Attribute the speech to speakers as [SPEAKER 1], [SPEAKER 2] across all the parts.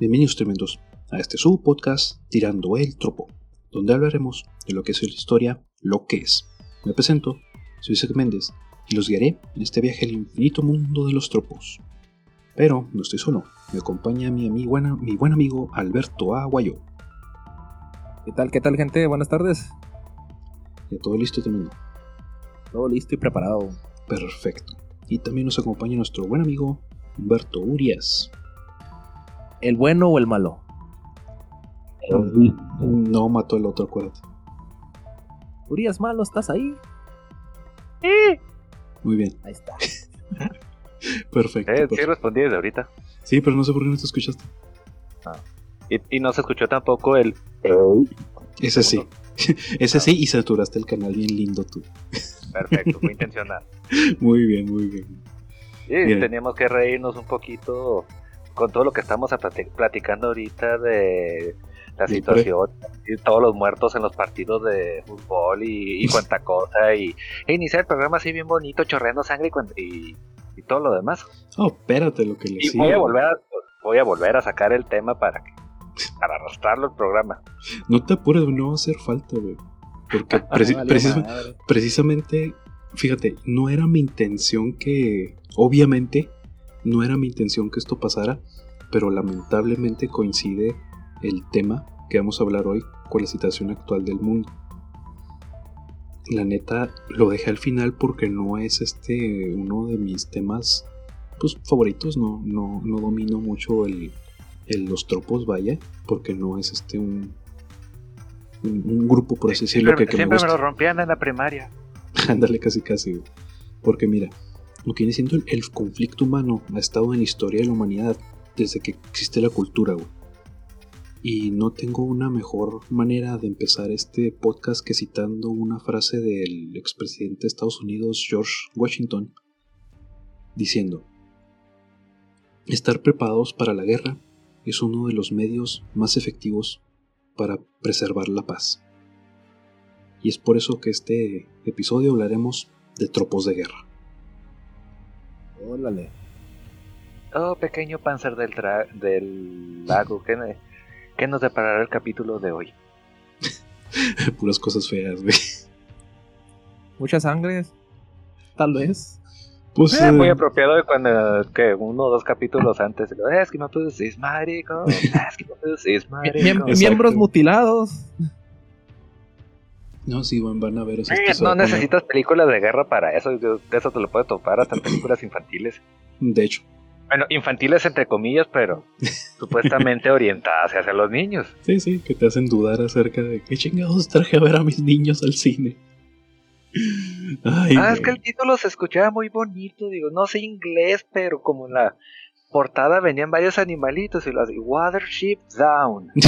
[SPEAKER 1] Bienvenidos tremendos a este sub podcast Tirando el Tropo, donde hablaremos de lo que es la historia, lo que es. Me presento, soy Isaac Méndez y los guiaré en este viaje al infinito mundo de los tropos. Pero no estoy solo, me acompaña mi, mi, buen amigo Alberto Aguayo.
[SPEAKER 2] ¿Qué tal, qué tal gente? Buenas tardes.
[SPEAKER 1] Ya todo listo tremendo.
[SPEAKER 2] Todo listo y preparado.
[SPEAKER 1] Perfecto. Y también nos acompaña nuestro buen amigo Humberto Urias.
[SPEAKER 2] ¿El bueno o el malo?
[SPEAKER 1] No mató el otro, acuérdate.
[SPEAKER 2] Urias malo, ¿estás ahí?
[SPEAKER 1] Muy bien,
[SPEAKER 2] Ahí está.
[SPEAKER 1] perfecto.
[SPEAKER 3] Eh, sí respondí desde ahorita.
[SPEAKER 1] Sí, pero no sé por qué no te escuchaste.
[SPEAKER 3] Y, y no se escuchó tampoco el...
[SPEAKER 1] Ese sí. Ese sí, y saturaste el canal bien lindo tú.
[SPEAKER 3] Perfecto, fue intencional.
[SPEAKER 1] Muy bien, muy bien.
[SPEAKER 3] Sí,
[SPEAKER 1] Bien.
[SPEAKER 3] teníamos que reírnos un poquito con todo lo que estamos platicando ahorita de la situación y todos los muertos en los partidos de fútbol y, y cuanta cosa y e iniciar el programa así bien bonito, chorreando sangre y, cuan- y, y todo lo demás.
[SPEAKER 1] Oh, espérate lo que le
[SPEAKER 3] Y
[SPEAKER 1] sigue.
[SPEAKER 3] voy a volver a, voy a volver a sacar el tema para que para arrastrarlo el programa.
[SPEAKER 1] No te apures, no va a hacer falta, güey. Porque preci-
[SPEAKER 2] Valió
[SPEAKER 1] precis-
[SPEAKER 2] madre.
[SPEAKER 1] precisamente, fíjate, no era mi intención que, obviamente, no era mi intención que esto pasara, pero lamentablemente coincide el tema que vamos a hablar hoy con la situación actual del mundo. La neta, lo dejé al final porque no es este uno de mis temas pues, favoritos, no, no, no domino mucho el, el- los tropos, vaya, porque no es este un, un, un grupo, por así decirlo, que,
[SPEAKER 3] siempre
[SPEAKER 1] que me
[SPEAKER 3] siempre me,
[SPEAKER 1] gusta.
[SPEAKER 3] lo rompían en la primaria.
[SPEAKER 1] Ándale, casi casi. Porque mira, lo que viene siendo el, conflicto humano ha estado en la historia de la humanidad desde que existe la cultura. Y no tengo una mejor manera de empezar este podcast que citando una frase del expresidente de Estados Unidos, George Washington, diciendo, estar preparados para la guerra es uno de los medios más efectivos para preservar la paz. Y es por eso que este episodio hablaremos de tropos de guerra.
[SPEAKER 2] Órale.
[SPEAKER 3] Oh, pequeño panzer del, tra- del lago, ¿qué, qué nos deparará el capítulo de hoy?
[SPEAKER 1] Puras cosas feas, güey.
[SPEAKER 2] Mucha sangre. Tal vez.
[SPEAKER 1] Pues,
[SPEAKER 3] Eh, muy
[SPEAKER 1] eh,
[SPEAKER 3] apropiado de cuando que uno o dos capítulos antes, "Eh, es que no tú decís marico, es que no tú decís marico.
[SPEAKER 2] miembros mutilados.
[SPEAKER 1] No, sí, van, a ver. se va
[SPEAKER 3] no necesitas películas de guerra para eso, eso te lo puedes topar hasta en películas infantiles.
[SPEAKER 1] De hecho,
[SPEAKER 3] Bueno, infantiles entre comillas, pero supuestamente orientadas hacia los niños.
[SPEAKER 1] sí, sí, que te hacen dudar acerca de qué chingados traje a ver a mis niños al cine. Ay,
[SPEAKER 3] ah, es que el título se escuchaba muy bonito, digo, no sé inglés, pero como en la portada venían varios animalitos y lo así, Watership Down.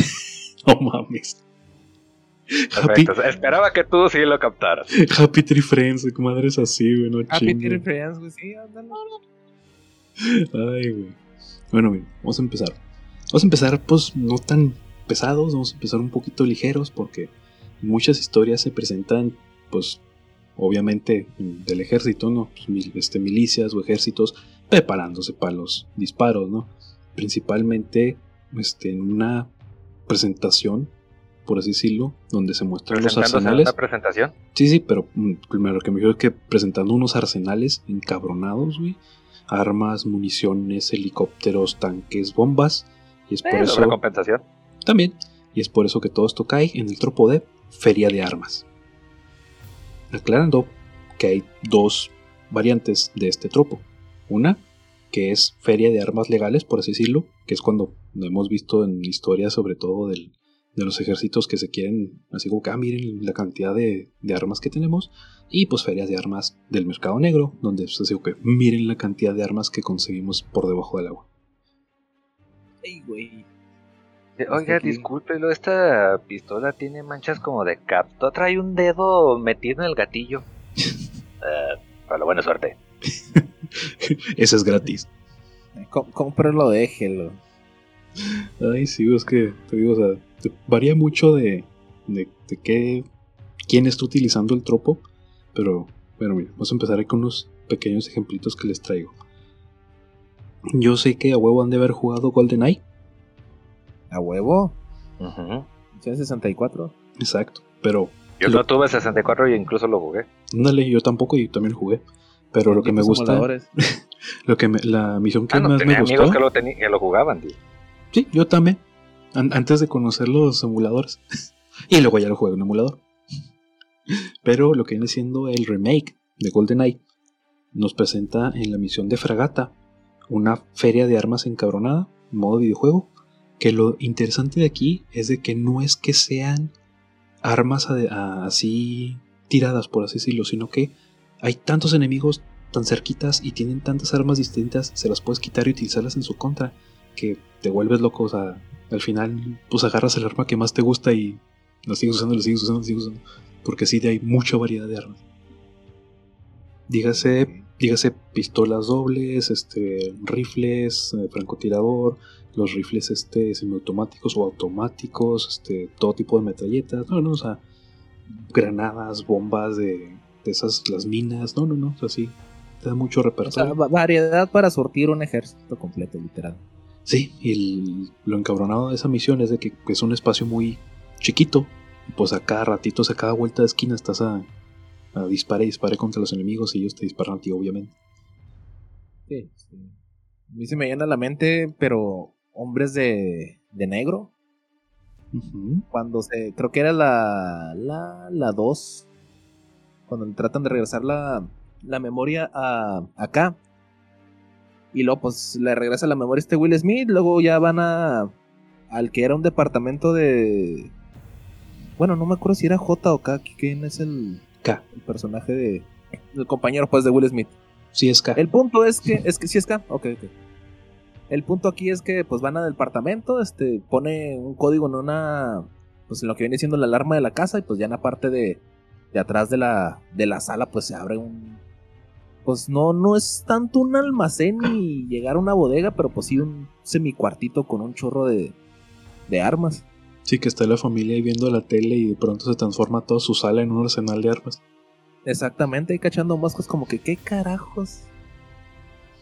[SPEAKER 1] No mames. Happy,
[SPEAKER 3] esperaba que tú sí lo captaras.
[SPEAKER 1] Happy Tree Friends, de madres así, güey, no
[SPEAKER 2] Happy
[SPEAKER 1] chingue.
[SPEAKER 2] Tree Friends, güey. Sí, ándale.
[SPEAKER 1] Ay, güey. Bueno, bien, vamos a empezar. Vamos a empezar, pues, no tan pesados, vamos a empezar un poquito ligeros porque muchas historias se presentan, pues, obviamente del ejército, ¿no? Pues, mil- este, milicias o ejércitos preparándose para los disparos, ¿no? Principalmente, este, en una presentación, por así decirlo, donde se muestran los arsenales.
[SPEAKER 3] una presentación.
[SPEAKER 1] Sí, sí, pero mm, primero lo que me dijo es que presentando unos arsenales encabronados, güey. Armas, municiones, helicópteros, tanques, bombas. Y es por
[SPEAKER 3] Eh,
[SPEAKER 1] eso
[SPEAKER 3] compensación.
[SPEAKER 1] también. Y es por eso que todo esto cae en el tropo de Feria de Armas. Aclarando que hay dos variantes de este tropo. Una, que es Feria de Armas Legales, por así decirlo, que es cuando hemos visto en historias, sobre todo del- de los ejércitos que se quieren, así como que, ah, miren la cantidad de, de armas que tenemos. Y pues ferias de armas del mercado negro, donde se dice que miren la cantidad de armas que conseguimos por debajo del agua.
[SPEAKER 2] Ey, güey.
[SPEAKER 3] Eh, Oiga, discúlpelo, esta pistola tiene manchas como de capto. Trae un dedo metido en el gatillo. Eh, para la buena suerte.
[SPEAKER 1] Ese es gratis.
[SPEAKER 2] Cómpralo, déjelo.
[SPEAKER 1] Ay, sí, es que te digo, o sea, varía mucho de, de, de qué, quién está utilizando el tropo, pero bueno, mira, vamos a empezar con unos pequeños ejemplitos que les traigo. Yo sé que a huevo han de haber jugado GoldenEye.
[SPEAKER 2] A huevo.
[SPEAKER 3] Ujú.
[SPEAKER 2] Misión 64.
[SPEAKER 1] Exacto. Pero,
[SPEAKER 3] Yo
[SPEAKER 1] Lo-
[SPEAKER 3] no tuve 64 y incluso lo jugué.
[SPEAKER 1] ándale, yo tampoco y también jugué. Pero lo que me gusta, lo que me- la misión que
[SPEAKER 3] Ah, no,
[SPEAKER 1] más me
[SPEAKER 3] tenía
[SPEAKER 1] gustó.
[SPEAKER 3] amigos que lo, teni- que lo jugaban. tío.
[SPEAKER 1] Sí, yo también. An- antes de conocer los emuladores. y luego ya lo juego en emulador. Pero lo que viene siendo el remake de GoldenEye nos presenta en la misión de Fragata una feria de armas encabronada, modo videojuego. Que lo interesante de aquí es de que no es que sean armas así tiradas, por así decirlo, sino que hay tantos enemigos tan cerquitas y tienen tantas armas distintas, se las puedes quitar y utilizarlas en su contra, que te vuelves loco, o sea, al final pues agarras el arma que más te gusta y la sigues usando, la sigues usando, la sigues usando, porque sí hay mucha variedad de armas. Dígase, dígase pistolas dobles, este, rifles, eh, francotirador, los rifles este, semiautomáticos o automáticos, este, todo tipo de metralletas, no, no, o sea, granadas, bombas de, de esas, las minas, no, no, no, o sea, sí, te da mucho
[SPEAKER 2] O sea,
[SPEAKER 1] repertorio.
[SPEAKER 2] va- variedad para surtir un ejército completo, literal.
[SPEAKER 1] Sí, y el- lo encabronado de esa misión es de que es un espacio muy chiquito. Y pues a cada ratito, a cada vuelta de esquina estás a, a dispare y dispare contra los enemigos y ellos te disparan a ti, obviamente.
[SPEAKER 2] Sí, sí. A mí se me llena la mente, pero hombres de, de negro. Cuando se. Creo que era la. La, la 2. Cuando tratan de regresar la, la memoria a acá. Y luego, pues, le regresa la memoria a este Will Smith. Luego ya van a. Al que era un departamento de. Bueno, no me acuerdo si era J o K. ¿Quién es el,
[SPEAKER 1] K.
[SPEAKER 2] el personaje de. El compañero, pues, de Will Smith?
[SPEAKER 1] Sí, es K.
[SPEAKER 2] El punto es que, es que sí es K, ok, ok. El punto aquí es que pues van al departamento, este, pone un código en una, pues en lo que viene siendo la alarma de la casa y pues ya en la parte de, de atrás de la, de la sala pues se abre un, pues no, no es tanto un almacén ni llegar a una bodega, pero pues sí un semicuartito con un chorro de, de armas.
[SPEAKER 1] Sí, que está la familia ahí viendo la tele y de pronto se transforma toda su sala en un arsenal de armas.
[SPEAKER 2] Exactamente, ahí cachando moscas como que, ¿qué carajos?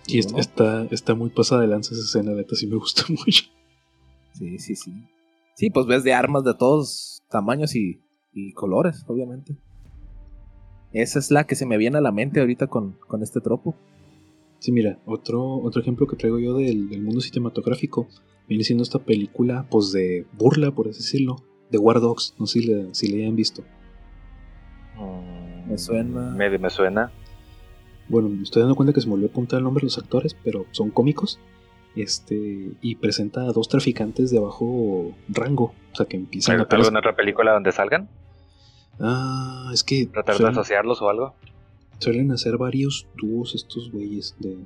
[SPEAKER 1] Y está, está muy pasada de lanza esa escena, neta, sí me gusta mucho.
[SPEAKER 2] Sí, sí, sí. Sí, pues ves de armas de todos tamaños y, y colores, obviamente. Esa es la que se me viene a la mente ahorita con, con este tropo.
[SPEAKER 1] Sí, mira, otro, otro ejemplo que traigo yo del, del mundo cinematográfico viene siendo esta película, pues de burla, por así decirlo, de War Dogs. No sé si le, si le hayan visto.
[SPEAKER 3] Mm,
[SPEAKER 2] Me suena.
[SPEAKER 3] Me, me suena.
[SPEAKER 1] Bueno, me estoy dando cuenta que se me olvidó apuntar el nombre de los actores, pero son cómicos. Este, y presenta a dos traficantes de bajo rango. O sea, que empiezan a
[SPEAKER 3] ¿Alguna otra película donde salgan?
[SPEAKER 1] Ah, es que
[SPEAKER 3] ¿Tratar de
[SPEAKER 1] suelen,
[SPEAKER 3] asociarlos o algo?
[SPEAKER 1] suelen hacer varios dúos estos güeyes de.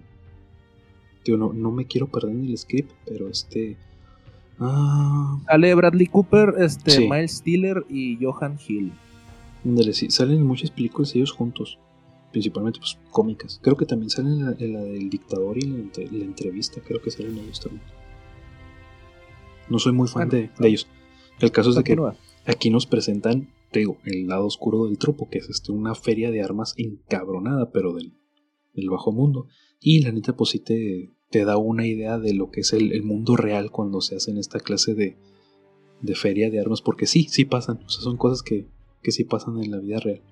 [SPEAKER 1] Tío, no, no me quiero perder en el script, pero este. Ah,
[SPEAKER 2] Sale Bradley Cooper, este,
[SPEAKER 1] Sí.
[SPEAKER 2] Miles Tiller y Johan Hill.
[SPEAKER 1] ándale, sí, salen en muchas películas ellos juntos. Principalmente, pues, cómicas. Creo que también salen en la, en la del dictador y en la, entre- la entrevista. Creo que salen ellos también. No soy muy fan
[SPEAKER 2] Bueno,
[SPEAKER 1] de, de ellos. El caso es de que
[SPEAKER 2] Continúa.
[SPEAKER 1] Aquí nos presentan, te digo, el lado oscuro del tropo, que es este, una feria de armas encabronada, pero del, del bajo mundo. Y la neta, pues sí te, da una idea de lo que es el, el mundo real cuando se hacen esta clase de, de feria de armas, porque sí, sí pasan. O sea, son cosas que, que sí pasan en la vida real.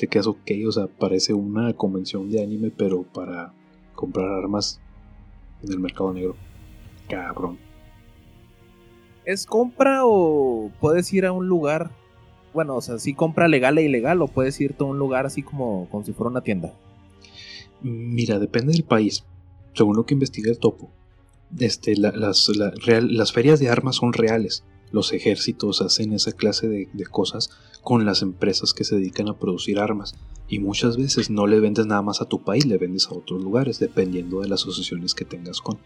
[SPEAKER 1] Te quedas ok, o sea, parece una convención de anime, pero para comprar armas en el mercado negro. Cabrón.
[SPEAKER 2] ¿Es compra o puedes ir a un lugar? Bueno, o sea, sí compra legal e ilegal o puedes irte a un lugar así como, como si fuera una tienda.
[SPEAKER 1] Mira, depende del país. Según lo que investiga el topo, este, las ferias de armas son reales. Los ejércitos hacen esa clase de, de cosas con las empresas que se dedican a producir armas. Y muchas veces no le vendes nada más a tu país, le vendes a otros lugares, dependiendo de las asociaciones que tengas con.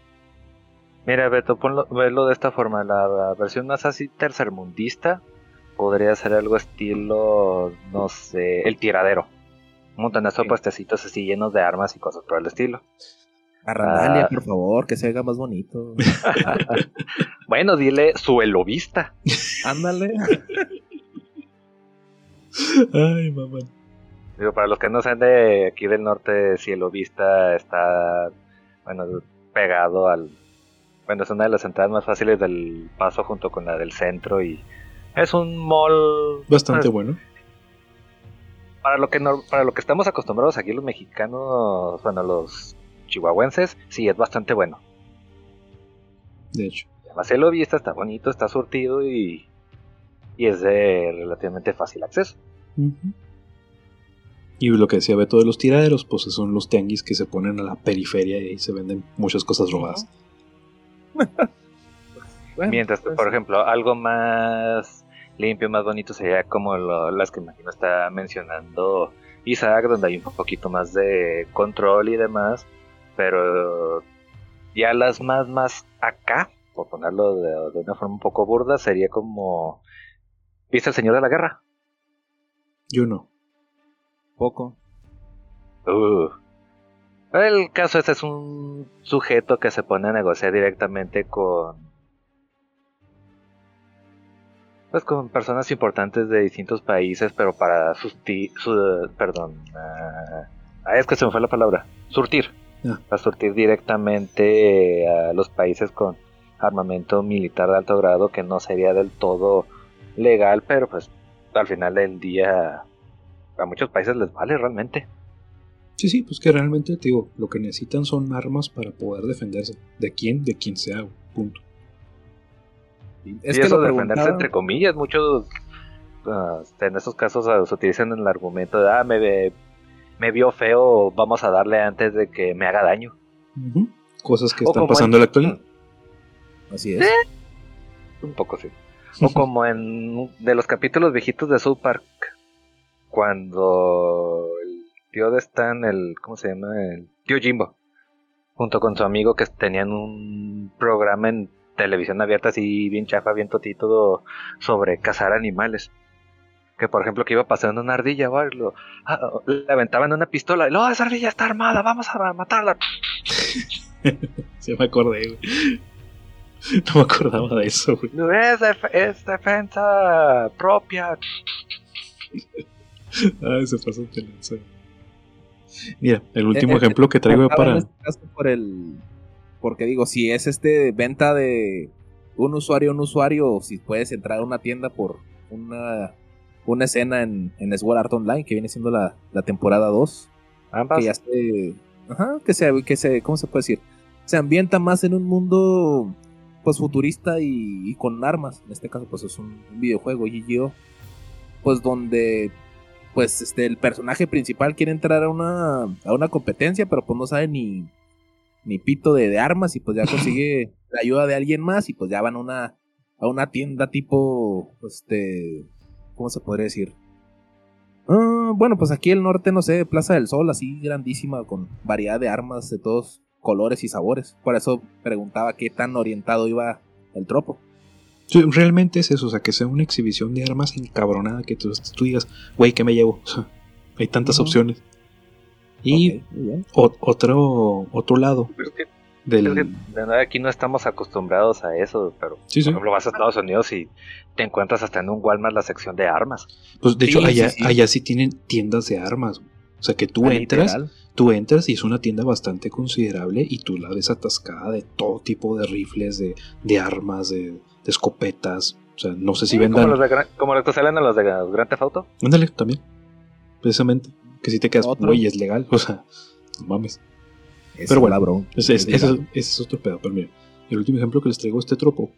[SPEAKER 3] Mira, Beto, ponlo, verlo de esta forma. La, la versión más así tercermundista podría ser algo estilo, no sé, el tiradero. Un montonazo de
[SPEAKER 2] Sí.
[SPEAKER 3] puestecitos así llenos de armas y cosas por el estilo.
[SPEAKER 2] Arrandalia,
[SPEAKER 3] Ah.
[SPEAKER 2] por favor, que se haga más bonito.
[SPEAKER 3] Bueno, dile suelo vista.
[SPEAKER 2] Ándale.
[SPEAKER 1] Ay, mamá.
[SPEAKER 3] Digo, para los que no sean de aquí del norte, Cielo Vista está, bueno, pegado al, bueno, es una de las entradas más fáciles del paso junto con la del centro y es un mall
[SPEAKER 1] Bastante
[SPEAKER 3] pues,
[SPEAKER 1] bueno.
[SPEAKER 3] para lo que no- para lo que estamos acostumbrados aquí los mexicanos, bueno, los chihuahuenses, sí es bastante bueno.
[SPEAKER 1] De hecho.
[SPEAKER 3] Además el vista está bonito, está surtido y y es de relativamente fácil acceso.
[SPEAKER 1] Y lo que decía Beto de los tiraderos, pues son los tianguis que se ponen a la periferia y ahí se venden muchas cosas robadas.
[SPEAKER 2] Bueno,
[SPEAKER 3] Mientras que,
[SPEAKER 2] pues,
[SPEAKER 3] por ejemplo, algo más limpio, más bonito sería como lo- las que imagino está mencionando Isaac, donde hay un poquito más de control y demás, pero ya las más, más acá, por ponerlo de, de una forma un poco burda, sería como... ¿Viste el Señor de la Guerra?
[SPEAKER 1] Yo no.
[SPEAKER 2] poco.
[SPEAKER 3] Uh. El caso este es un sujeto que se pone a negociar directamente con pues con personas importantes de distintos países, pero para susti su, perdón, ah, es que se me fue la palabra, surtir,
[SPEAKER 1] Ah.
[SPEAKER 3] para surtir directamente a los países con armamento militar de alto grado que no sería del todo legal, pero pues al final del día a muchos países les vale realmente.
[SPEAKER 1] Sí, sí, pues que realmente te digo, lo que necesitan son armas para poder defenderse. ¿De quién? De quien sea, punto.
[SPEAKER 2] Es
[SPEAKER 3] y
[SPEAKER 2] que
[SPEAKER 3] eso
[SPEAKER 2] lo
[SPEAKER 3] de defenderse
[SPEAKER 2] preguntaba-
[SPEAKER 3] entre comillas, muchos ah, en estos casos ah, se utilizan el argumento de ah, me, ve- me vio feo, vamos a darle antes de que me haga daño.
[SPEAKER 1] Cosas que
[SPEAKER 3] O
[SPEAKER 1] están pasando en la actualidad.
[SPEAKER 2] Así es.
[SPEAKER 3] Un poco sí. O como en de los capítulos viejitos de South Park, cuando tío de Stan, el ¿cómo se llama? El tío Jimbo, junto con su amigo que tenían un programa en televisión abierta así bien chafa, bien totito sobre cazar animales. Que por ejemplo que iba pasando una ardilla o algo, ah, le aventaban una pistola y no, esa ardilla está armada, vamos a matarla.
[SPEAKER 1] Sí, me acordé, güey. No me acordaba de eso, güey.
[SPEAKER 3] No, es, def- es defensa propia.
[SPEAKER 1] Ay, se pasó de lanza. Mira, el último
[SPEAKER 2] Eh, eh,
[SPEAKER 1] ejemplo que traigo para.
[SPEAKER 2] en este caso por el porque digo si es este venta de un usuario a un usuario o si puedes entrar a una tienda por una una escena en, en Sword Art Online que viene siendo la, la temporada 2
[SPEAKER 3] Ambas.
[SPEAKER 2] que ya se ajá, que se que se cómo se puede decir se ambienta más en un mundo pues futurista y, y con armas en este caso pues es un, un videojuego GGO pues donde pues este el personaje principal quiere entrar a una a una competencia pero pues no sabe ni ni pito de, de armas y pues ya consigue la ayuda de alguien más y pues ya van a una a una tienda tipo este cómo se podría decir Ah, bueno, pues aquí el norte, no sé, Plaza del Sol, así grandísima, con variedad de armas de todos colores y sabores. Por eso preguntaba qué tan orientado iba el tropo.
[SPEAKER 1] Realmente es eso, o sea, que sea una exhibición de armas encabronada que tú, tú digas, güey, ¿qué me llevo? O sea, hay tantas opciones. Y o- otro, otro lado
[SPEAKER 3] Es que,
[SPEAKER 1] del.
[SPEAKER 3] es que, de verdad, aquí no estamos acostumbrados a eso, pero
[SPEAKER 1] Sí, sí.
[SPEAKER 3] por ejemplo vas a Estados Unidos y te encuentras hasta en un Walmart la sección de armas.
[SPEAKER 1] Pues de
[SPEAKER 2] Sí,
[SPEAKER 1] hecho, allá,
[SPEAKER 2] sí.
[SPEAKER 1] allá sí tienen tiendas de armas. O sea, que tú
[SPEAKER 2] Ah,
[SPEAKER 1] entras,
[SPEAKER 2] literal.
[SPEAKER 1] tú entras y es una tienda bastante considerable y tú la ves atascada de todo tipo de rifles, de, de armas, de, de escopetas. O sea, no sé si
[SPEAKER 3] como
[SPEAKER 1] vendan.
[SPEAKER 3] los, de, como los que salen a los de Grand Theft Auto.
[SPEAKER 1] Ándale, también. Precisamente. Que si te quedas, güey, es legal. O sea, no mames.
[SPEAKER 2] Es
[SPEAKER 1] Pero bueno,
[SPEAKER 2] cabrón.
[SPEAKER 1] Ese es, otro pedo. Pero mira, el último ejemplo que les traigo este tropo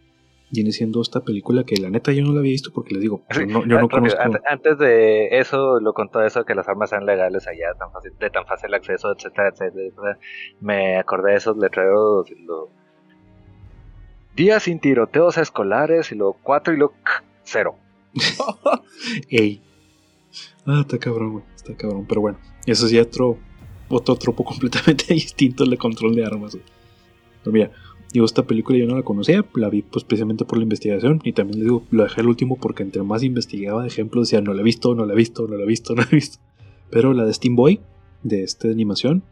[SPEAKER 1] viene siendo esta película que la neta yo no la había visto porque les digo, yo no, yo
[SPEAKER 3] Ah,
[SPEAKER 1] no
[SPEAKER 3] rápido,
[SPEAKER 1] conozco.
[SPEAKER 3] ante- Antes de eso, lo contó eso, que las armas sean legales allá, tan fácil, de tan fácil acceso, etcétera, etcétera. etcétera. Me acordé de esos letreros. y Lo... Días sin tiroteos escolares, y luego cuatro y luego cero.
[SPEAKER 1] Ey. Ah, está cabrón, güey. Está cabrón. Pero bueno, eso sí, otro, otro tropo completamente distinto de control de armas. Pero mira, digo, esta película yo no la conocía, la vi pues precisamente por la investigación y también les digo, lo dejé al último porque entre más investigaba de ejemplos decía, no la he visto, no la he visto, no la he visto, no la he visto. Pero la de Steam Boy, de esta animación,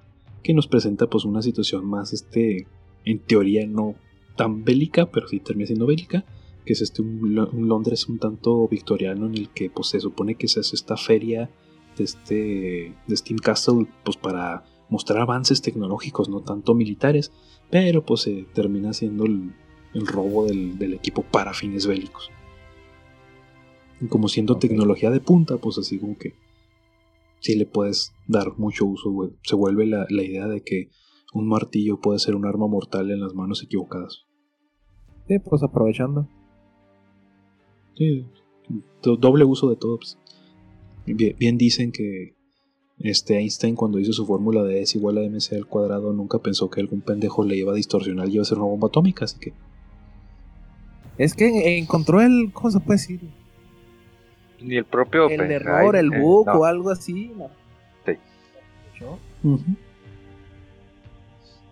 [SPEAKER 1] que nos presenta pues una situación más, este, en teoría no tan bélica, pero sí termina siendo bélica, que es este un, Lo- un Londres un tanto victoriano en el que pues se supone que se hace esta feria de este de Steam Castle pues para mostrar avances tecnológicos, no tanto militares, pero pues se termina siendo el, el robo del, del, equipo para fines bélicos. Y como siendo okay. tecnología de punta, pues así como que sí le puedes dar mucho uso. Se vuelve la, la idea de que un martillo puede ser un arma mortal en las manos equivocadas.
[SPEAKER 2] Sí, pues aprovechando.
[SPEAKER 1] Sí, doble uso de todo. Pues. Bien, bien, dicen que este Einstein cuando hizo su fórmula de E es igual a mc al cuadrado nunca pensó que algún pendejo le iba a distorsionar y iba a ser una bomba atómica, así que...
[SPEAKER 2] Es que encontró el... ¿Cómo se puede decir?
[SPEAKER 3] Ni el propio...
[SPEAKER 2] El error, el bug eh, no. o algo así. No.
[SPEAKER 3] Sí.
[SPEAKER 1] Uh -huh.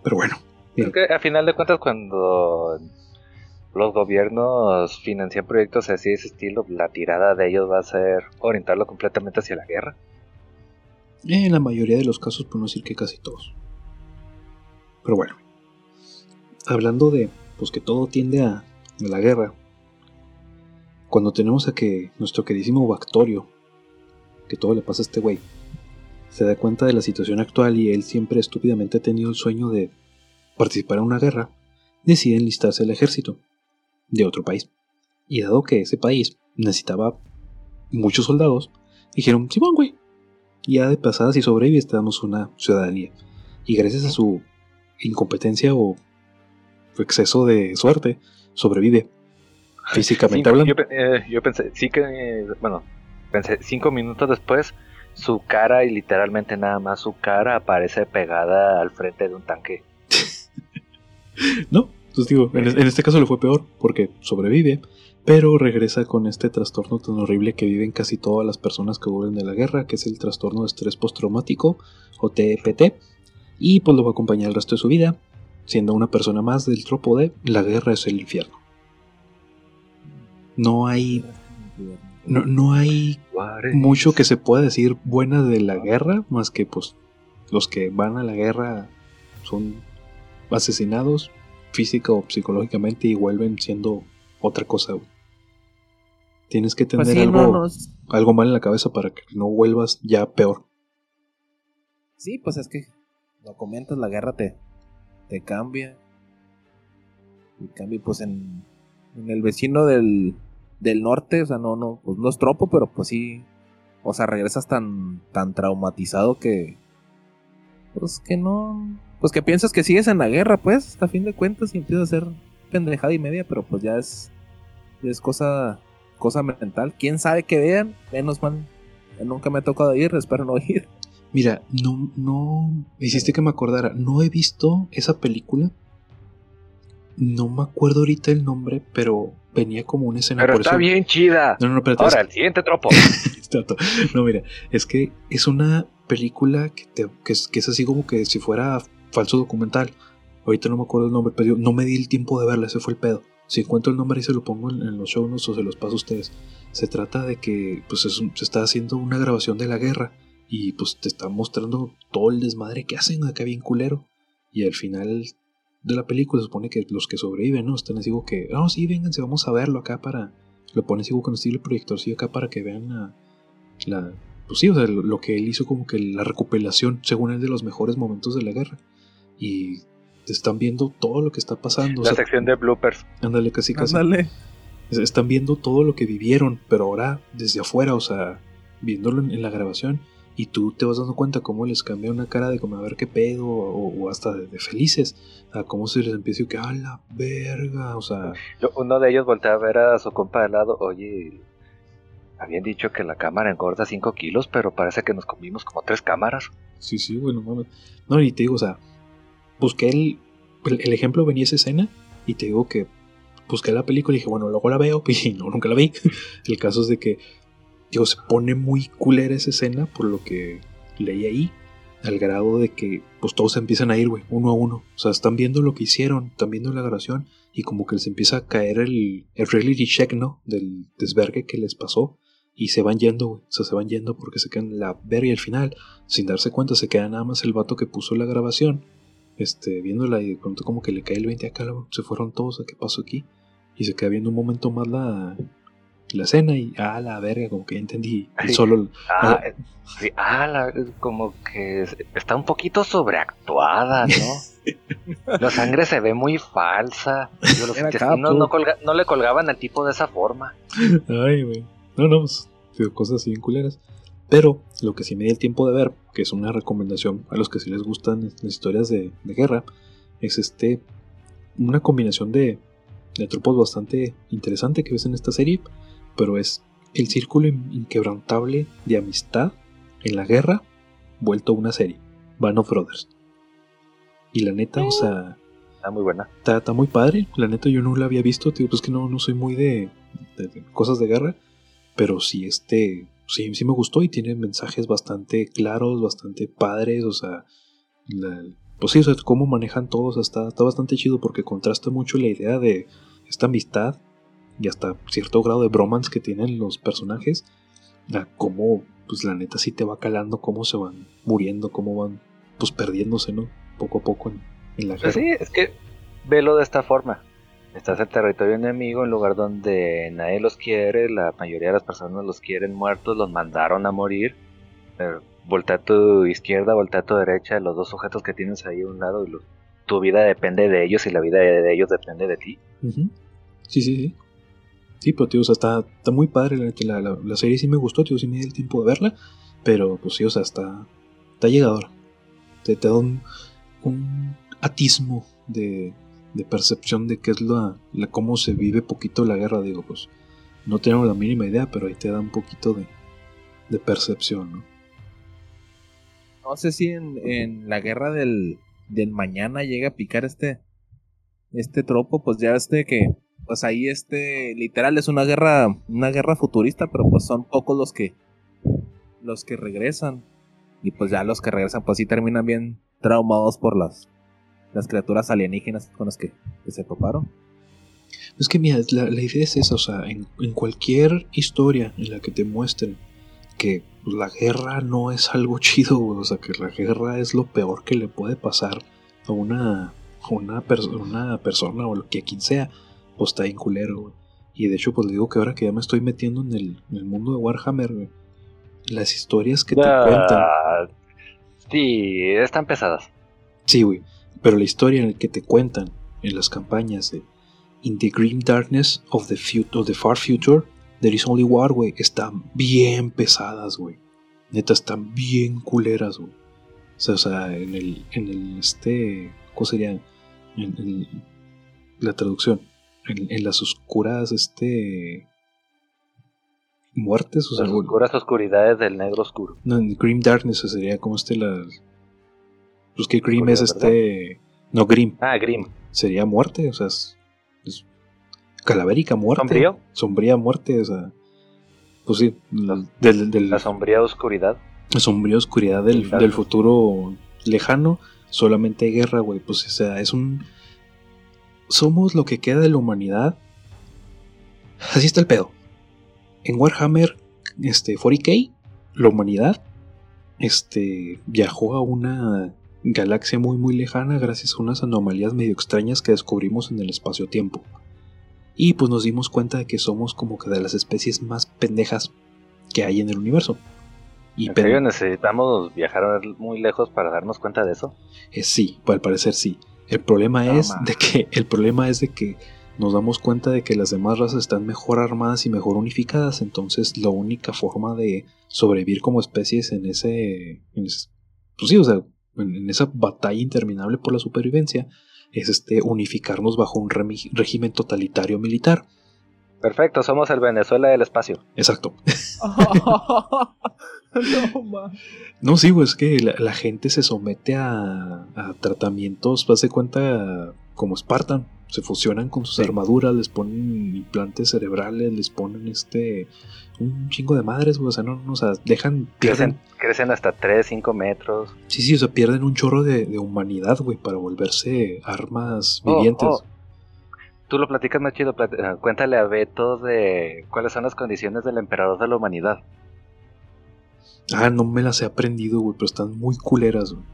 [SPEAKER 1] Pero bueno.
[SPEAKER 3] Es que a final de cuentas cuando los gobiernos financian proyectos así de ese estilo, la tirada de ellos va a ser orientarlo completamente hacia la guerra.
[SPEAKER 1] En la mayoría de los casos, por no decir que casi todos. Pero bueno, hablando de pues que todo tiende a, a la guerra, cuando tenemos a que nuestro queridísimo Bactorio, que todo le pasa a este güey, se da cuenta de la situación actual y él siempre estúpidamente ha tenido el sueño de participar en una guerra, decide enlistarse al ejército de otro país. Y dado que ese país necesitaba muchos soldados, dijeron, Simón, güey. Ya de pasada, si sobrevives, te damos una ciudadanía. Y gracias a su incompetencia o exceso de suerte, sobrevive. Físicamente
[SPEAKER 3] cinco,
[SPEAKER 1] hablando.
[SPEAKER 3] Yo, eh, yo, pensé, sí que, eh, bueno, pensé, cinco minutos después, su cara y literalmente nada más su cara aparece pegada al frente de un tanque.
[SPEAKER 1] no, entonces digo, en, en, este caso le fue peor porque sobrevive, pero regresa con este trastorno tan horrible que viven casi todas las personas que vuelven de la guerra, que es el trastorno de estrés postraumático o TPT, y pues lo va a acompañar el resto de su vida, siendo una persona más del tropo de la guerra es el infierno. No hay no, no hay mucho que se pueda decir buena de la guerra, más que pues los que van a la guerra son asesinados física o psicológicamente y vuelven siendo otra cosa. Tienes que tener pues sí, algo, no, algo mal en la cabeza para que no vuelvas ya peor.
[SPEAKER 2] Sí, pues es que lo comentas, la guerra te, te cambia. Y cambia pues en, en el vecino del, del norte, o sea, no, no, pues no es tropo, pero pues sí, o sea, regresas tan, tan traumatizado que, pues que no, pues que piensas que sigues en la guerra, pues, a fin de cuentas, y empiezas a hacer pendejada y media, pero pues ya es, es cosa, cosa mental. Quién sabe que vean, menos mal, nunca me ha tocado ir, espero no ir.
[SPEAKER 1] Mira, no, no, hiciste que me acordara, no he visto esa película. No me acuerdo ahorita el nombre, pero venía como una escena.
[SPEAKER 3] Pero
[SPEAKER 1] por
[SPEAKER 3] está
[SPEAKER 1] eso...
[SPEAKER 3] bien chida.
[SPEAKER 1] No, no, no, espérate,
[SPEAKER 3] Ahora,
[SPEAKER 1] es...
[SPEAKER 3] el siguiente tropo.
[SPEAKER 1] no, mira, es que es una película que, te, que, es, que, es, así como que si fuera falso documental. Ahorita no me acuerdo el nombre, pero yo no me di el tiempo de verla, ese fue el pedo. Si encuentro el nombre y se lo pongo en, en los show notes o se los paso a ustedes. Se trata de que pues es, se está haciendo una grabación de la guerra y pues te está mostrando todo el desmadre que hacen acá bien culero. Y al final de la película se supone que los que sobreviven, ¿no? Están así como que, no, oh, sí, vénganse, vamos a verlo acá para... Lo ponen así como con estilo proyector, sí, acá para que vean la, la... Pues sí, o sea, lo, lo, que él hizo como que la recopilación, según él, de los mejores momentos de la guerra. Y te están viendo todo lo que está pasando.
[SPEAKER 3] La
[SPEAKER 1] o sea,
[SPEAKER 3] sección de bloopers.
[SPEAKER 1] Ándale, casi casi.
[SPEAKER 2] Ándale.
[SPEAKER 1] Están viendo todo lo que vivieron, pero ahora desde afuera, o sea, viéndolo en, en la grabación y tú te vas dando cuenta cómo les cambia una cara de como a ver qué pedo o, o hasta de, de, felices a cómo se les empieza a que a la verga, o sea,
[SPEAKER 3] uno de ellos voltea a ver a su compa de lado, oye, habían dicho que la cámara engorda 5 kilos, pero parece que nos comimos como tres cámaras.
[SPEAKER 1] Sí, sí, bueno, mames. No, y te digo, o sea, busqué el, el, el ejemplo venía esa escena y te digo que busqué la película y dije, bueno, luego la veo y no, nunca la vi. el caso es de que digo, se pone muy culera esa escena por lo que leí ahí, al grado de que pues todos se empiezan a ir, güey, uno a uno. O sea, están viendo lo que hicieron, están viendo la grabación y como que les empieza a caer el, el reality check, ¿no? Del desvergue que les pasó y se van yendo, güey. O sea, se van yendo porque se quedan la verga y al final, sin darse cuenta, se queda nada más el vato que puso la grabación, este, viéndola y de pronto como que le cae el 20 acá, se fueron todos, ¿a qué pasó aquí? Y se queda viendo un momento más la, la escena y, ah, la verga, como que ya entendí.
[SPEAKER 3] Sí.
[SPEAKER 1] solo,
[SPEAKER 3] Ah, eh, sí, ah, la- como que es- está un poquito sobreactuada, ¿no? la sangre se ve muy falsa. Digo, los intestinos no, colga- no le colgaban al tipo de esa forma.
[SPEAKER 1] Ay, güey. No, no, pues, cosas así bien culeras. Pero lo que sí me di el tiempo de ver, que es una recomendación a los que sí les gustan las historias de, de guerra, es este una combinación de, de tropos bastante interesante que ves en esta serie, pero es el círculo in- inquebrantable de amistad en la guerra vuelto una serie, Band of Brothers. Y la neta, o sea,
[SPEAKER 3] Está muy buena.
[SPEAKER 1] está, está muy padre. La neta, yo no la había visto. Tío, pues que no, no soy muy de, de- de cosas de guerra. Pero sí, este. Sí, sí me gustó y tiene mensajes bastante claros, bastante padres. O sea, la- pues sí, o sea, cómo manejan todos. Está, está bastante chido porque contrasta mucho la idea de esta amistad y hasta cierto grado de bromance que tienen los personajes. A cómo, pues la neta, sí te va calando, cómo se van muriendo, cómo van, pues perdiéndose, ¿no? Poco a poco en, en la guerra.
[SPEAKER 3] Pues sí, es que velo de esta forma. Estás en territorio enemigo, en lugar donde nadie los quiere, la mayoría de las personas los quieren muertos, los mandaron a morir. Pero voltea a tu izquierda, voltea a tu derecha, los dos sujetos que tienes ahí a un lado, y los- tu vida depende de ellos y la vida de ellos depende de ti.
[SPEAKER 1] Sí, sí, sí. Sí, pero tío, o sea, está, está muy padre. La, la, la- serie sí me gustó, tío, sí me di el tiempo de verla. Pero, pues sí, o sea, está, está llegadora. Te, te da un, un atismo de, de percepción de qué es la, la- cómo se vive poquito la guerra. Digo, pues no tenemos la mínima idea, pero ahí te da un poquito de, de percepción, ¿no?
[SPEAKER 2] No sé si en, en la guerra del, del mañana llega a picar este este tropo, pues ya este que pues ahí este literal es una guerra una guerra futurista, pero pues son pocos los que los que regresan y pues ya los que regresan pues sí terminan bien traumados por las las criaturas alienígenas con las que, se toparon.
[SPEAKER 1] Es que mira, la, la idea es esa, o sea, en, cualquier historia en la que te muestren que la guerra no es algo chido, o sea, que la guerra es lo peor que le puede pasar a una, a una persona o lo que a quien sea, pues está bien culero, güey. Y de hecho, pues le digo que ahora que ya me estoy metiendo en el, en el mundo de Warhammer, güey, las historias que te cuentan,
[SPEAKER 3] sí, están pesadas.
[SPEAKER 1] Sí, güey. Pero la historia en la que te cuentan en las campañas de In the Grim Darkness of the, fut- of the Far Future, There is Only War, güey, están bien pesadas, güey. Neta, están bien culeras, güey. O sea, o sea, en el, en el, este, ¿cómo sería? En, en la traducción. En, en las oscuras, este, muertes, o sea,
[SPEAKER 3] Las oscuras oscuridades del negro oscuro.
[SPEAKER 1] no, en Grim Darkness sería como este la. Pues que Grim es este. No, Grim.
[SPEAKER 3] Ah, Grim.
[SPEAKER 1] Sería muerte, o sea, es. es calavérica muerte.
[SPEAKER 3] ¿Sombrío?
[SPEAKER 1] Sombría muerte, o sea. Pues sí, l- del, del-
[SPEAKER 3] La sombría oscuridad.
[SPEAKER 1] la sombría oscuridad del, del futuro lejano. Solamente hay guerra, güey. Pues, o sea, es un. Somos lo que queda de la humanidad. Así está el pedo. En Warhammer este, 40k, la humanidad este, viajó a una galaxia muy muy lejana gracias a unas anomalías medio extrañas que descubrimos en el espacio-tiempo. Y pues nos dimos cuenta de que somos como que de las especies más pendejas que hay en el universo. Y
[SPEAKER 3] ¿En
[SPEAKER 1] pen-
[SPEAKER 3] serio necesitamos viajar muy lejos para darnos cuenta de eso?
[SPEAKER 1] eh, sí, al parecer sí. El problema
[SPEAKER 2] No
[SPEAKER 1] es de que el problema es de que nos damos cuenta de que las demás razas están mejor armadas y mejor unificadas, entonces la única forma de sobrevivir como especies en ese, en ese- pues sí, o sea, en, en esa batalla interminable por la supervivencia es este unificarnos bajo un régimen totalitario militar.
[SPEAKER 3] Perfecto, somos el Venezuela del espacio.
[SPEAKER 1] Exacto.
[SPEAKER 2] no.
[SPEAKER 1] No, sí, pues es que la, la gente se somete a, a tratamientos, haz de cuenta, como Spartan. Se fusionan con sus
[SPEAKER 3] Sí.
[SPEAKER 1] armaduras, les ponen implantes cerebrales, les ponen este. un chingo de madres, güey. O sea, no, no, o sea, dejan. Pierden,
[SPEAKER 3] Crecen, crecen hasta 3, 5 metros.
[SPEAKER 1] sí, sí, o sea, pierden un chorro de, de humanidad, güey, para volverse armas
[SPEAKER 3] Oh,
[SPEAKER 1] vivientes.
[SPEAKER 3] oh. Tú lo platicas más chido. plat- eh, cuéntale a Beto de cuáles son las condiciones del emperador de la humanidad.
[SPEAKER 1] Ah, no me las he aprendido, güey, pero están muy culeras, güey.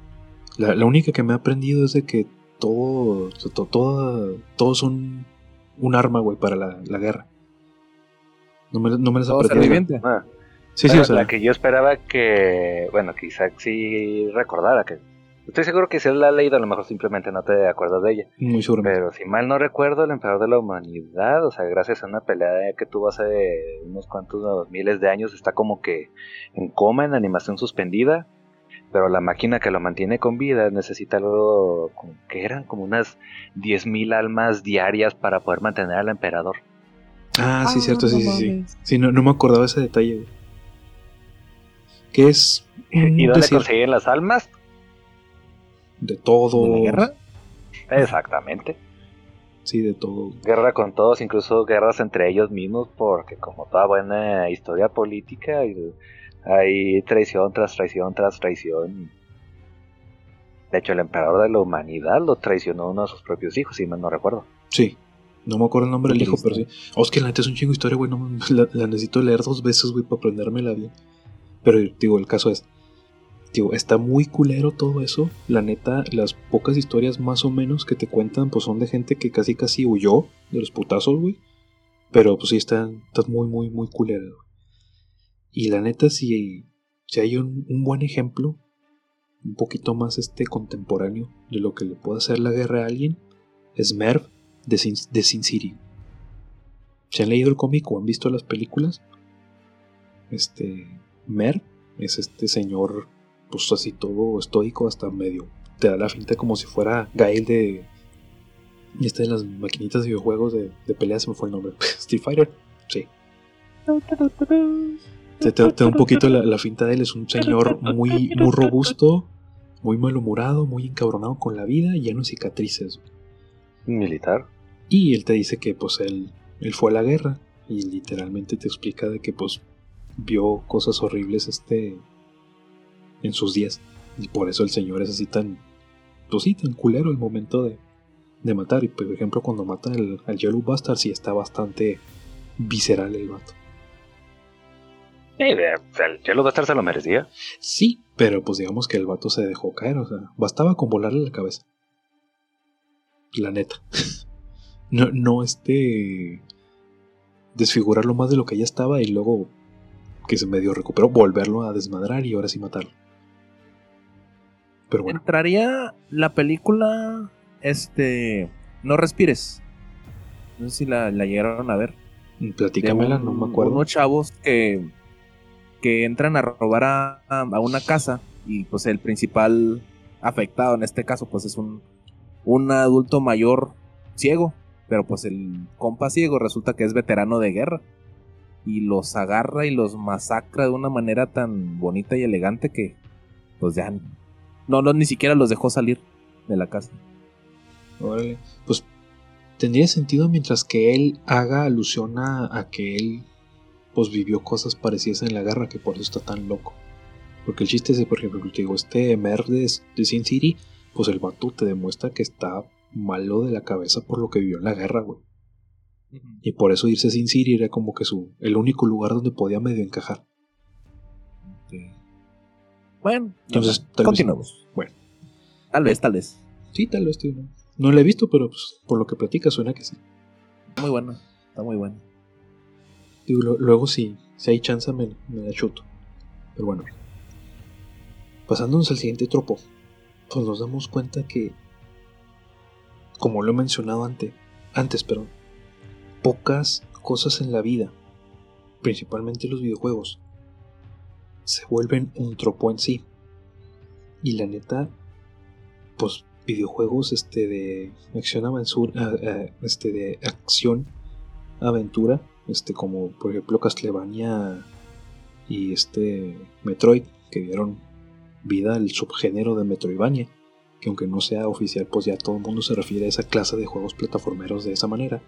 [SPEAKER 1] La, la única que me he aprendido es de que todo, o sea, to- toda- todos son un arma, güey, para la, la guerra. No me, no me las
[SPEAKER 2] O sea,
[SPEAKER 1] aprendí.
[SPEAKER 2] viviente.
[SPEAKER 3] Ah,
[SPEAKER 1] Sí, sí, o sea.
[SPEAKER 3] La que yo esperaba que, bueno, que Isaac sí recordara, que estoy seguro que si él la ha leído, a lo mejor simplemente no te acuerdas de ella.
[SPEAKER 1] Muy seguramente.
[SPEAKER 3] Pero si mal no recuerdo, el emperador de la humanidad, o sea, gracias a una pelea que tuvo hace unos cuantos miles de años, está como que en coma, en animación suspendida. Pero la máquina que lo mantiene con vida necesita algo como que eran como unas 10.000 almas diarias para poder mantener al emperador.
[SPEAKER 1] Ah, sí, cierto, sí,
[SPEAKER 2] no
[SPEAKER 1] sí, sí. no, no me acordaba ese detalle. Que es
[SPEAKER 3] ¿Y dónde
[SPEAKER 1] decir
[SPEAKER 3] consiguen las almas?
[SPEAKER 1] De todo.
[SPEAKER 2] ¿De la guerra?
[SPEAKER 3] Exactamente.
[SPEAKER 1] Sí, de todo.
[SPEAKER 3] Guerra con todos, incluso guerras entre ellos mismos, porque como toda buena historia política, hay traición tras traición tras traición. De hecho, el emperador de la humanidad lo traicionó a uno de sus propios hijos, si mal no recuerdo.
[SPEAKER 1] Sí. No me acuerdo el nombre del hijo, pero sí. Oh, es que la neta es un chingo de historia, güey. No, la, la necesito leer dos veces, güey, para aprendérmela bien. Pero, digo, el caso es. Digo, está muy culero todo eso. La neta, las pocas historias más o menos que te cuentan, pues son de gente que casi casi huyó de los putazos, güey. Pero, pues sí, están, están muy, muy, muy güey. Y la neta, si, si hay un, buen ejemplo, un poquito más este contemporáneo de lo que le puede hacer la guerra a alguien, es Merv de Sin, de Sin City. ¿Se han leído el cómic o han visto las películas? Este. Merv es este señor, pues así todo estoico, hasta medio. Te da la finta como si fuera Gael de. Este de las maquinitas de videojuegos de, de pelea, se me fue el nombre. Street Fighter. Sí. Te, te- te da un poquito la, la finta de él. Es un señor muy, muy robusto, muy malhumorado, muy encabronado con la vida y lleno de cicatrices.
[SPEAKER 3] Militar.
[SPEAKER 1] Y él te dice que pues él, él fue a la guerra y literalmente te explica de que pues vio cosas horribles este en sus días. Y por eso el señor es así tan pues sí tan culero el momento de, de matar. Y por ejemplo cuando mata al, al Yellow Bastard sí está bastante visceral el vato.
[SPEAKER 3] El Yellow Bastard se lo merecía.
[SPEAKER 1] sí pero pues digamos que el vato se dejó caer o sea bastaba con volarle la cabeza. La neta. No no este desfigurarlo más de lo que ya estaba y luego que se medio recuperó, volverlo a desmadrar y ahora sí matarlo. Pero bueno,
[SPEAKER 2] Entraría la película. Este. No respires. No sé si la, la llegaron a ver. de
[SPEAKER 1] platícamela,
[SPEAKER 2] un-
[SPEAKER 1] no me acuerdo.
[SPEAKER 2] Unos chavos que, que entran a robar a, a una casa y pues el principal afectado en este caso pues es un, un adulto mayor ciego, pero pues el compa ciego resulta que es veterano de guerra y los agarra y los masacra de una manera tan bonita y elegante que pues ya no, no ni siquiera los dejó salir de la casa.
[SPEAKER 1] Órale. Pues tendría sentido mientras que él haga alusión a, a que él pues vivió cosas parecidas en la guerra, que por eso está tan loco. Porque el chiste es, por ejemplo, te digo, este Mer de, de Sin City, pues el vato te demuestra que está malo de la cabeza por lo que vivió en la guerra, güey. Y por eso irse a Sin City era como que su el único lugar donde podía medio encajar.
[SPEAKER 2] Bueno,
[SPEAKER 1] Entonces,
[SPEAKER 2] continuamos.
[SPEAKER 1] bueno.
[SPEAKER 2] Tal vez, tal vez.
[SPEAKER 1] Sí, tal vez, tío, no. No la he visto, pero pues, por lo que platica suena que sí.
[SPEAKER 2] Muy buena, está muy buena.
[SPEAKER 1] Digo, lo- luego si, si hay chance me, me la chuto. Pero bueno. Pasándonos al siguiente tropo, pues nos damos cuenta que, como lo he mencionado antes, antes, perdón, pocas cosas en la vida, principalmente los videojuegos, se vuelven un tropo en sí. Y la neta, pues videojuegos este de acción aventura, este de acción aventura, este como por ejemplo Castlevania y este Metroid que dieron vida al subgénero de Metroidvania, que aunque no sea oficial, pues ya todo el mundo se refiere a esa clase de juegos plataformeros de esa manera.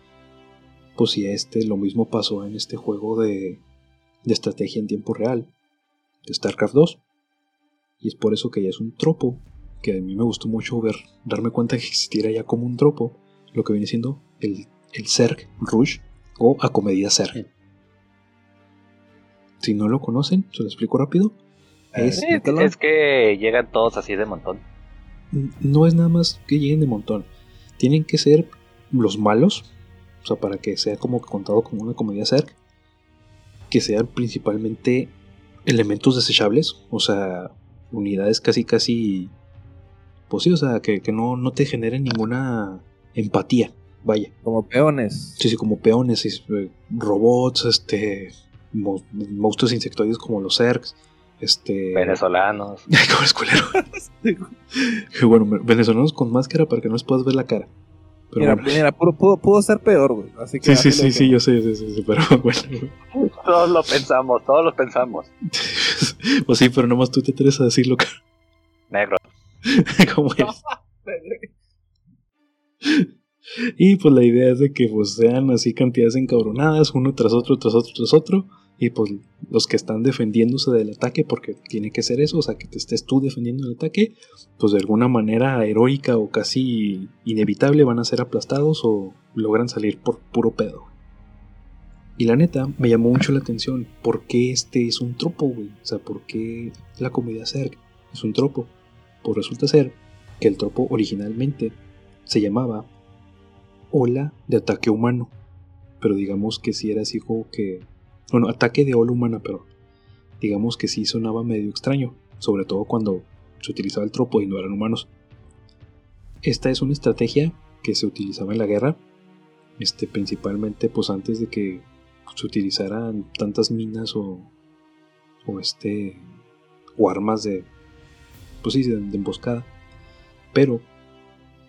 [SPEAKER 1] Pues si este lo mismo pasó en este juego de, de estrategia en tiempo real, de StarCraft 2. Y es por eso que ya es un tropo, que a mí me gustó mucho ver, darme cuenta que existiera ya como un tropo, lo que viene siendo el, el Zerg Rush o Acomedida Zerg. Si no lo conocen, se lo explico rápido. Es,
[SPEAKER 3] Sí,
[SPEAKER 2] explícalo.
[SPEAKER 3] es que llegan todos así de montón.
[SPEAKER 1] no es nada más que lleguen de montón. Tienen que ser los malos, o sea, para que sea como contado como una comedia Zerg. que sean principalmente elementos desechables, o sea, unidades casi casi pues sí, o sea, que, que no, no te generen ninguna empatía, vaya.
[SPEAKER 2] Como peones.
[SPEAKER 1] Sí, sí, como peones, eh, robots, este, mo- monstruos insectoides como los Zergs, este...
[SPEAKER 3] Venezolanos.
[SPEAKER 1] como es culero. bueno, venezolanos con máscara para que no les puedas ver la cara. Pero
[SPEAKER 2] Mira,
[SPEAKER 1] bueno.
[SPEAKER 2] mira, pudo, pudo, pudo ser peor, güey. Así que
[SPEAKER 1] Sí, sí, sí, sí, yo sé, sí, sí, sí, pero bueno.
[SPEAKER 3] Todos lo pensamos, todos lo pensamos.
[SPEAKER 1] pues sí, pero nomás tú te atreves a decirlo
[SPEAKER 3] Negro.
[SPEAKER 1] como es. Y pues la idea es de que pues sean así cantidades encabronadas, uno tras otro, tras otro, tras otro. Y pues los que están defendiéndose del ataque, porque tiene que ser eso, o sea, que te estés tú defendiendo del ataque, pues de alguna manera heroica o casi inevitable van a ser aplastados o logran salir por puro pedo. Y la neta, me llamó mucho la atención, ¿por qué este es un tropo, güey? O sea, ¿por qué la comedia Zerg es un tropo? Pues resulta ser que el tropo originalmente se llamaba ola de ataque humano. Pero digamos que si era así como que. Bueno, ataque de ola humana, pero digamos que sí sonaba medio extraño. Sobre todo cuando se utilizaba el tropo y no eran humanos. Esta es una estrategia que se utilizaba en la guerra. Este, principalmente pues antes de que se utilizaran tantas minas o. o este. o armas de. pues sí, de, emboscada. Pero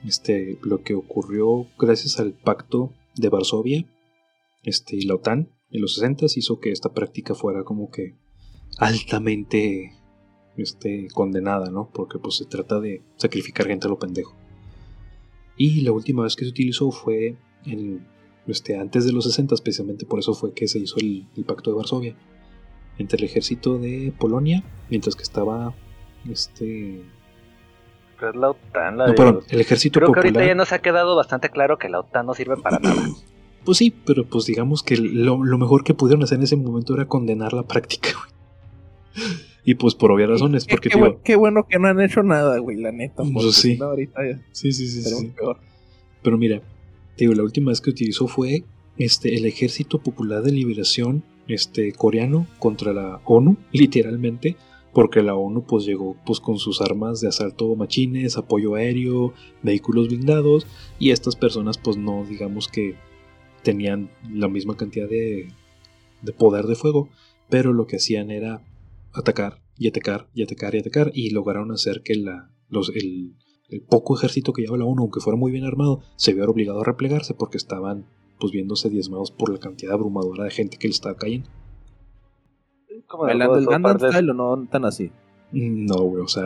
[SPEAKER 1] este, lo que ocurrió gracias al pacto de Varsovia este, y la OTAN en los 60 hizo que esta práctica fuera como que altamente este, condenada, ¿no? Porque pues se trata de sacrificar gente a lo pendejo. Y la última vez que se utilizó fue en, este, antes de los 60, precisamente por eso fue que se hizo el, el pacto de Varsovia entre el ejército de Polonia, mientras que estaba este,
[SPEAKER 3] Pero es la OTAN, la
[SPEAKER 1] no,
[SPEAKER 3] de-
[SPEAKER 1] perdón, el ejército
[SPEAKER 3] Creo que
[SPEAKER 1] popular.
[SPEAKER 3] ahorita ya nos ha quedado bastante claro que la OTAN no sirve para nada.
[SPEAKER 1] Pues sí, pero pues digamos que lo, lo mejor que pudieron hacer en ese momento era condenar la práctica, güey. Y pues por obvias razones,
[SPEAKER 2] Qué-
[SPEAKER 1] porque
[SPEAKER 2] qué,
[SPEAKER 1] tío,
[SPEAKER 2] bu- qué bueno que no han hecho nada, güey, la neta.
[SPEAKER 1] Pues sí.
[SPEAKER 2] no, ahorita ya
[SPEAKER 1] sí, sí, sí, sí,
[SPEAKER 2] peor.
[SPEAKER 1] Pero mira, digo, la última vez que utilizó fue este el Ejército Popular de Liberación este coreano contra la ONU, literalmente, porque la ONU pues llegó pues con sus armas de asalto machines, apoyo aéreo, vehículos blindados y estas personas pues no digamos que tenían la misma cantidad de, de poder de fuego, pero lo que hacían era atacar y atacar y atacar y atacar y lograron hacer que la, los, el, el poco ejército que llevaba la ONU, aunque fuera muy bien armado, se vio obligado a replegarse porque estaban pues viéndose diezmados por la cantidad abrumadora de gente que le estaba cayendo.
[SPEAKER 3] Como
[SPEAKER 2] Bailando el Gundam Style o no tan así.
[SPEAKER 1] No, güey, o sea,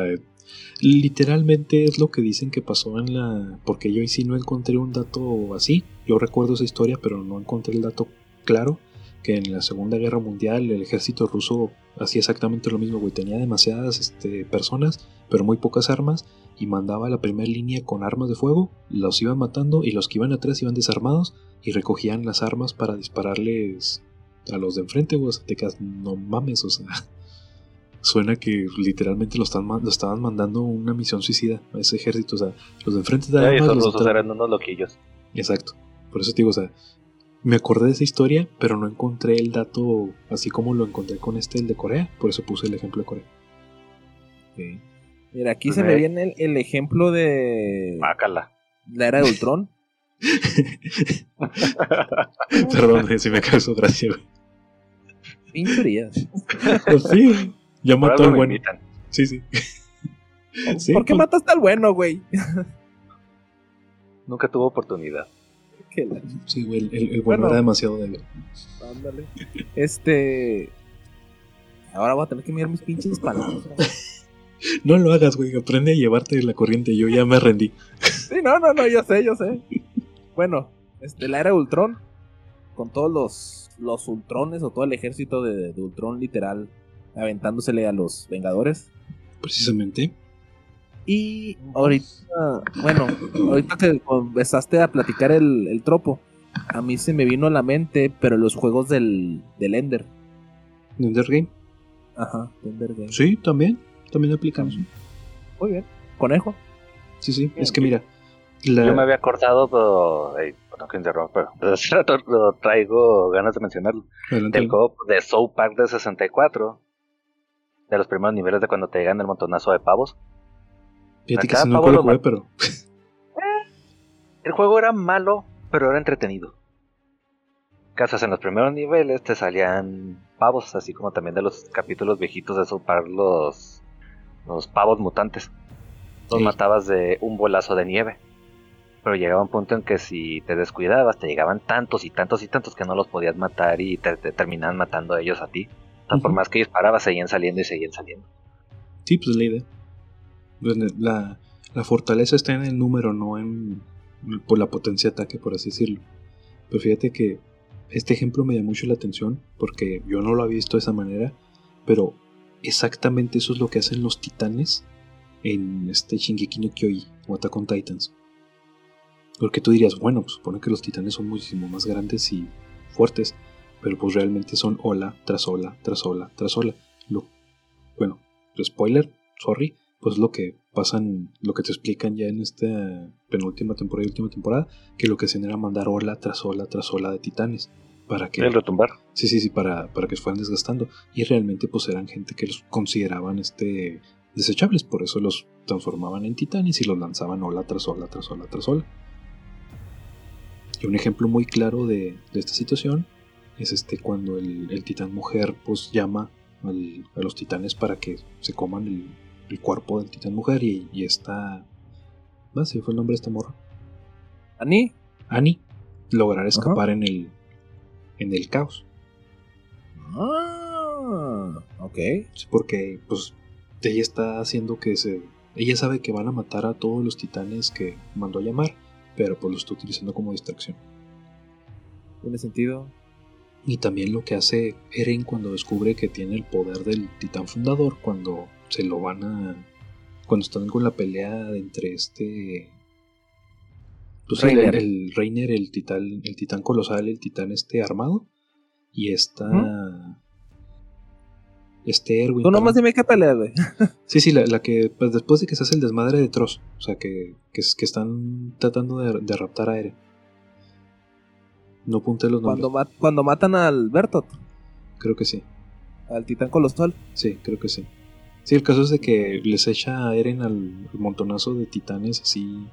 [SPEAKER 1] literalmente es lo que dicen que pasó en la... Porque yo ahí sí no encontré un dato así. Yo recuerdo esa historia, pero no encontré el dato claro. Que en la Segunda Guerra Mundial el ejército ruso hacía exactamente lo mismo, güey. Tenía demasiadas este, personas, pero muy pocas armas. Y mandaba a la primera línea con armas de fuego. Los iban matando y los que iban atrás iban desarmados. Y recogían las armas para dispararles a los de enfrente. O sea, te quedas, no mames, o sea suena que literalmente lo, están, lo estaban mandando una misión suicida a ese ejército. O sea, los de enfrente de armas los
[SPEAKER 3] rusos
[SPEAKER 1] estaban-
[SPEAKER 3] eran unos loquillos.
[SPEAKER 1] Exacto. Por eso te digo, o sea, me acordé de esa historia, pero no encontré el dato así como lo encontré con este, el de Corea. Por eso puse el ejemplo de Corea.
[SPEAKER 2] Mira, aquí se me viene el, el ejemplo de
[SPEAKER 3] Mácala.
[SPEAKER 2] la era de Ultron.
[SPEAKER 1] Perdón, eh, si me causó gracia. güey.
[SPEAKER 2] Pinchurías.
[SPEAKER 1] Pues sí, ya
[SPEAKER 3] Por
[SPEAKER 1] mató al bueno.
[SPEAKER 3] invitan.
[SPEAKER 1] Sí, sí. Sí,
[SPEAKER 2] ¿Por qué
[SPEAKER 1] pues,
[SPEAKER 2] mataste al bueno, güey?
[SPEAKER 3] Nunca tuvo oportunidad.
[SPEAKER 2] La-
[SPEAKER 1] Sí, güey, el, el- el bueno,
[SPEAKER 2] Bueno.
[SPEAKER 1] era demasiado débil.
[SPEAKER 2] Ándale. Este. Ahora voy a tener que mirar mis pinches palabras.
[SPEAKER 1] No lo hagas, güey. Aprende a llevarte la corriente. Yo ya me rendí.
[SPEAKER 2] Sí, no, no, no, yo sé, yo sé. Bueno, este, la era de Ultron, con todos los, los Ultrones o todo el ejército de, de Ultron literal aventándosele a los Vengadores.
[SPEAKER 1] Precisamente.
[SPEAKER 2] Y ahorita, bueno, ahorita que empezaste a platicar el, el tropo, a mí se me vino a la mente, pero los juegos del, del Ender.
[SPEAKER 1] Ender Game.
[SPEAKER 2] Ajá, Ender Game.
[SPEAKER 1] Sí, también. También aplicamos.
[SPEAKER 2] Muy bien. Conejo.
[SPEAKER 1] Sí, sí. Es que mira. La...
[SPEAKER 3] Yo me había acordado pero, eh, no que interrumpa, pero desde hace rato lo traigo ganas de mencionarlo.
[SPEAKER 1] Adelante.
[SPEAKER 3] Del juego de Soul Park de 64. De los primeros niveles de cuando te llegan el montonazo de pavos.
[SPEAKER 1] Fíjate que si no lo
[SPEAKER 3] lo
[SPEAKER 1] jugué, pero
[SPEAKER 3] El juego era malo, pero era entretenido. Casas en los primeros niveles te salían pavos, así como también de los capítulos viejitos de South Park, los, los pavos mutantes. Los
[SPEAKER 1] Sí.
[SPEAKER 3] matabas de un bolazo de nieve. Pero llegaba un punto en que si te descuidabas, te llegaban tantos y tantos y tantos que no los podías matar y te, te terminaban matando ellos a ti. O sea, por más que disparabas, seguían saliendo y seguían saliendo.
[SPEAKER 1] sí, pues es la idea. Pues, La, la fortaleza está en el número, no en por la potencia de ataque, por así decirlo. Pero fíjate que este ejemplo me llama mucho la atención porque yo no lo había visto de esa manera, pero exactamente eso es lo que hacen los titanes en este Shingeki no Kyojin o Attack on Titans. Porque tú dirías, bueno, pues supone que los titanes son muchísimo más grandes y fuertes, pero pues realmente son ola tras ola tras ola tras ola. Lo, bueno, spoiler, sorry, pues lo que pasan, lo que te explican ya en esta penúltima temporada y última temporada, que lo que hacían era mandar ola tras ola tras ola de titanes para que
[SPEAKER 3] El retumbar.
[SPEAKER 1] Sí, sí, sí, para, para que se fueran desgastando. Y realmente pues eran gente que los consideraban este desechables, por eso los transformaban en titanes y los lanzaban ola tras ola tras ola tras ola. Y un ejemplo muy claro de, de esta situación es este cuando el, el titán mujer pues llama al- a los titanes para que se coman el, el cuerpo del titán mujer y, y esta... No sé, fue el nombre de esta morra.
[SPEAKER 2] ¿Ani?
[SPEAKER 1] Annie lograr escapar en el en el caos.
[SPEAKER 2] Ah, ok.
[SPEAKER 1] Porque pues ella está haciendo que se ella sabe que van a matar a todos los titanes que mandó a llamar pero pues lo está utilizando como distracción
[SPEAKER 2] Tiene sentido.
[SPEAKER 1] y también lo que hace Eren cuando descubre que tiene el poder del titán fundador cuando se lo van a cuando están con la pelea entre este pues el,
[SPEAKER 2] Reiner.
[SPEAKER 1] el Reiner el titán el titán colosal el titán este armado y esta este Erwin
[SPEAKER 2] Tú nomás dime qué pelea, güey.
[SPEAKER 1] Sí, sí, la, la que pues, después de que se hace el desmadre de Tross, o sea, que, que, que están tratando de, de raptar a Eren. No apunté los nombres.
[SPEAKER 2] Cuando, ma- cuando matan al Bertot,
[SPEAKER 1] Creo que sí,
[SPEAKER 2] al titán colosal.
[SPEAKER 1] sí, creo que sí. Sí, el caso es de que les echa a Eren al, al montonazo de titanes así.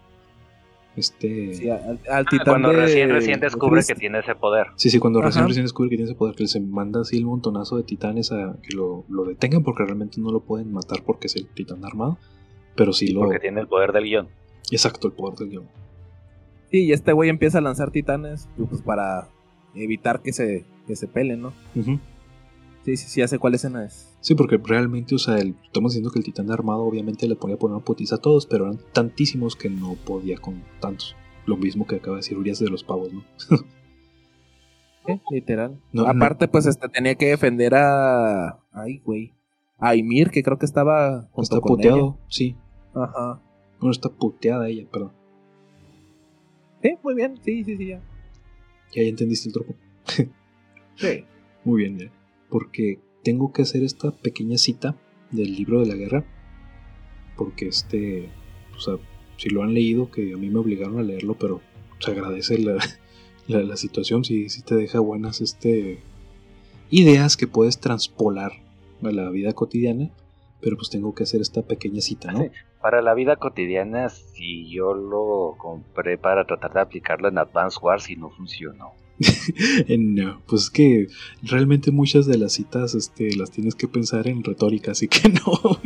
[SPEAKER 1] Este.
[SPEAKER 2] Sí, al, al
[SPEAKER 3] Ah,
[SPEAKER 2] titán
[SPEAKER 3] cuando
[SPEAKER 2] de-
[SPEAKER 3] recién, recién
[SPEAKER 2] de
[SPEAKER 3] descubre que tiene ese poder.
[SPEAKER 1] Sí, sí, cuando recién,
[SPEAKER 2] Ajá.
[SPEAKER 1] recién descubre que tiene ese poder, que se manda así el montonazo de titanes a que lo, lo detengan porque realmente no lo pueden matar porque es el titán armado. Pero sí lo.
[SPEAKER 3] Porque tiene el poder del guion.
[SPEAKER 1] Exacto, el poder del guion.
[SPEAKER 2] Sí, y este güey empieza a lanzar titanes pues, para evitar que se, que se peleen, ¿no? Sí, sí, sí, ya sé cuál escena es.
[SPEAKER 1] Sí, porque realmente, o sea, el- estamos diciendo que el titán armado obviamente le ponía a poner una putiza a todos, pero eran tantísimos que no podía con tantos. Lo mismo que acaba de decir Urias de los pavos, ¿no?
[SPEAKER 2] Sí, literal.
[SPEAKER 1] No,
[SPEAKER 2] Aparte, pues este tenía que defender a. Ay, güey. A Ymir, que creo que estaba. junto
[SPEAKER 1] está
[SPEAKER 2] con
[SPEAKER 1] puteado, sí.
[SPEAKER 2] Ajá.
[SPEAKER 1] Bueno, está puteada ella, perdón.
[SPEAKER 2] Sí, muy bien. Sí, sí, sí, ya.
[SPEAKER 1] Ya, ya entendiste el tropo.
[SPEAKER 2] Sí.
[SPEAKER 1] Muy bien, ya. Porque tengo que hacer esta pequeña cita del libro de la guerra. Porque este, o sea, si lo han leído, que a mí me obligaron a leerlo, pero se agradece la, la, situación, si, si te deja buenas este, ideas que puedes transpolar a la vida cotidiana. Pero pues tengo que hacer esta pequeña cita, ¿no?
[SPEAKER 3] Para la vida cotidiana, si yo lo compré para tratar de aplicarlo en Advance Wars y no funcionó.
[SPEAKER 1] No, pues es que realmente muchas de las citas este, las tienes que pensar en retórica, así que no.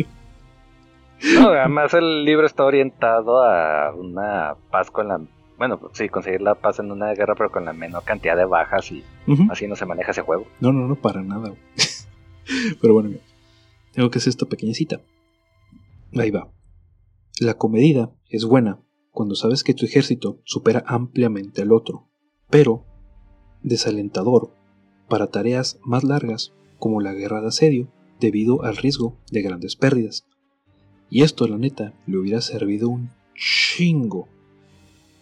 [SPEAKER 3] No, además el libro está orientado a una paz con la... Bueno, sí, conseguir la paz en una guerra, pero con la menor cantidad de bajas y así no se maneja ese juego.
[SPEAKER 1] No, no, no, para nada. Pero bueno, tengo que hacer esta pequeña cita. Ahí va. La comedida es buena cuando sabes que tu ejército supera ampliamente al otro, pero desalentador para tareas más largas como la guerra de asedio debido al riesgo de grandes pérdidas. Y esto, la neta, le hubiera servido un chingo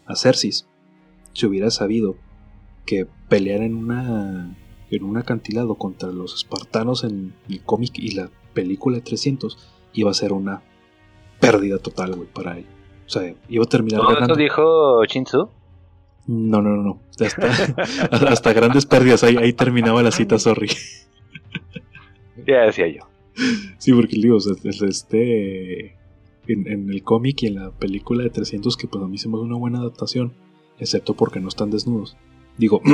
[SPEAKER 1] a Cersis si hubiera sabido que pelear en una en un acantilado contra los espartanos en el cómic y la película de 300 iba a ser una pérdida total, güey, para él. O sea, iba a terminar
[SPEAKER 3] ¿Todo
[SPEAKER 1] ganando.
[SPEAKER 3] dijo Shinsu?
[SPEAKER 1] No, no, no, no. Hasta, hasta grandes pérdidas. Ahí, ahí terminaba la cita, sorry.
[SPEAKER 3] Ya decía yo.
[SPEAKER 1] Sí, porque digo, este. En, en el cómic y en la película de 300, que pues a mí se me hace una buena adaptación, excepto porque no están desnudos. Digo.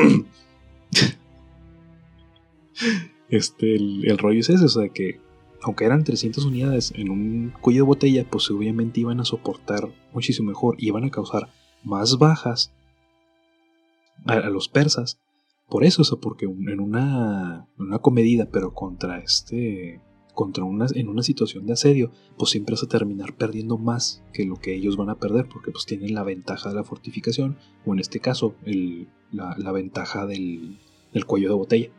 [SPEAKER 1] este, el, el rollo es ese, o sea, que aunque eran 300 unidades en un cuello de botella, pues obviamente iban a soportar muchísimo mejor y iban a causar más bajas a, los persas. Por eso, o sea, porque en una, una comedida, pero contra este. Contra una, en una situación de asedio, pues siempre vas a terminar perdiendo más que lo que ellos van a perder, porque pues tienen la ventaja de la fortificación, o en este caso, el, la, ventaja del, del cuello de botella.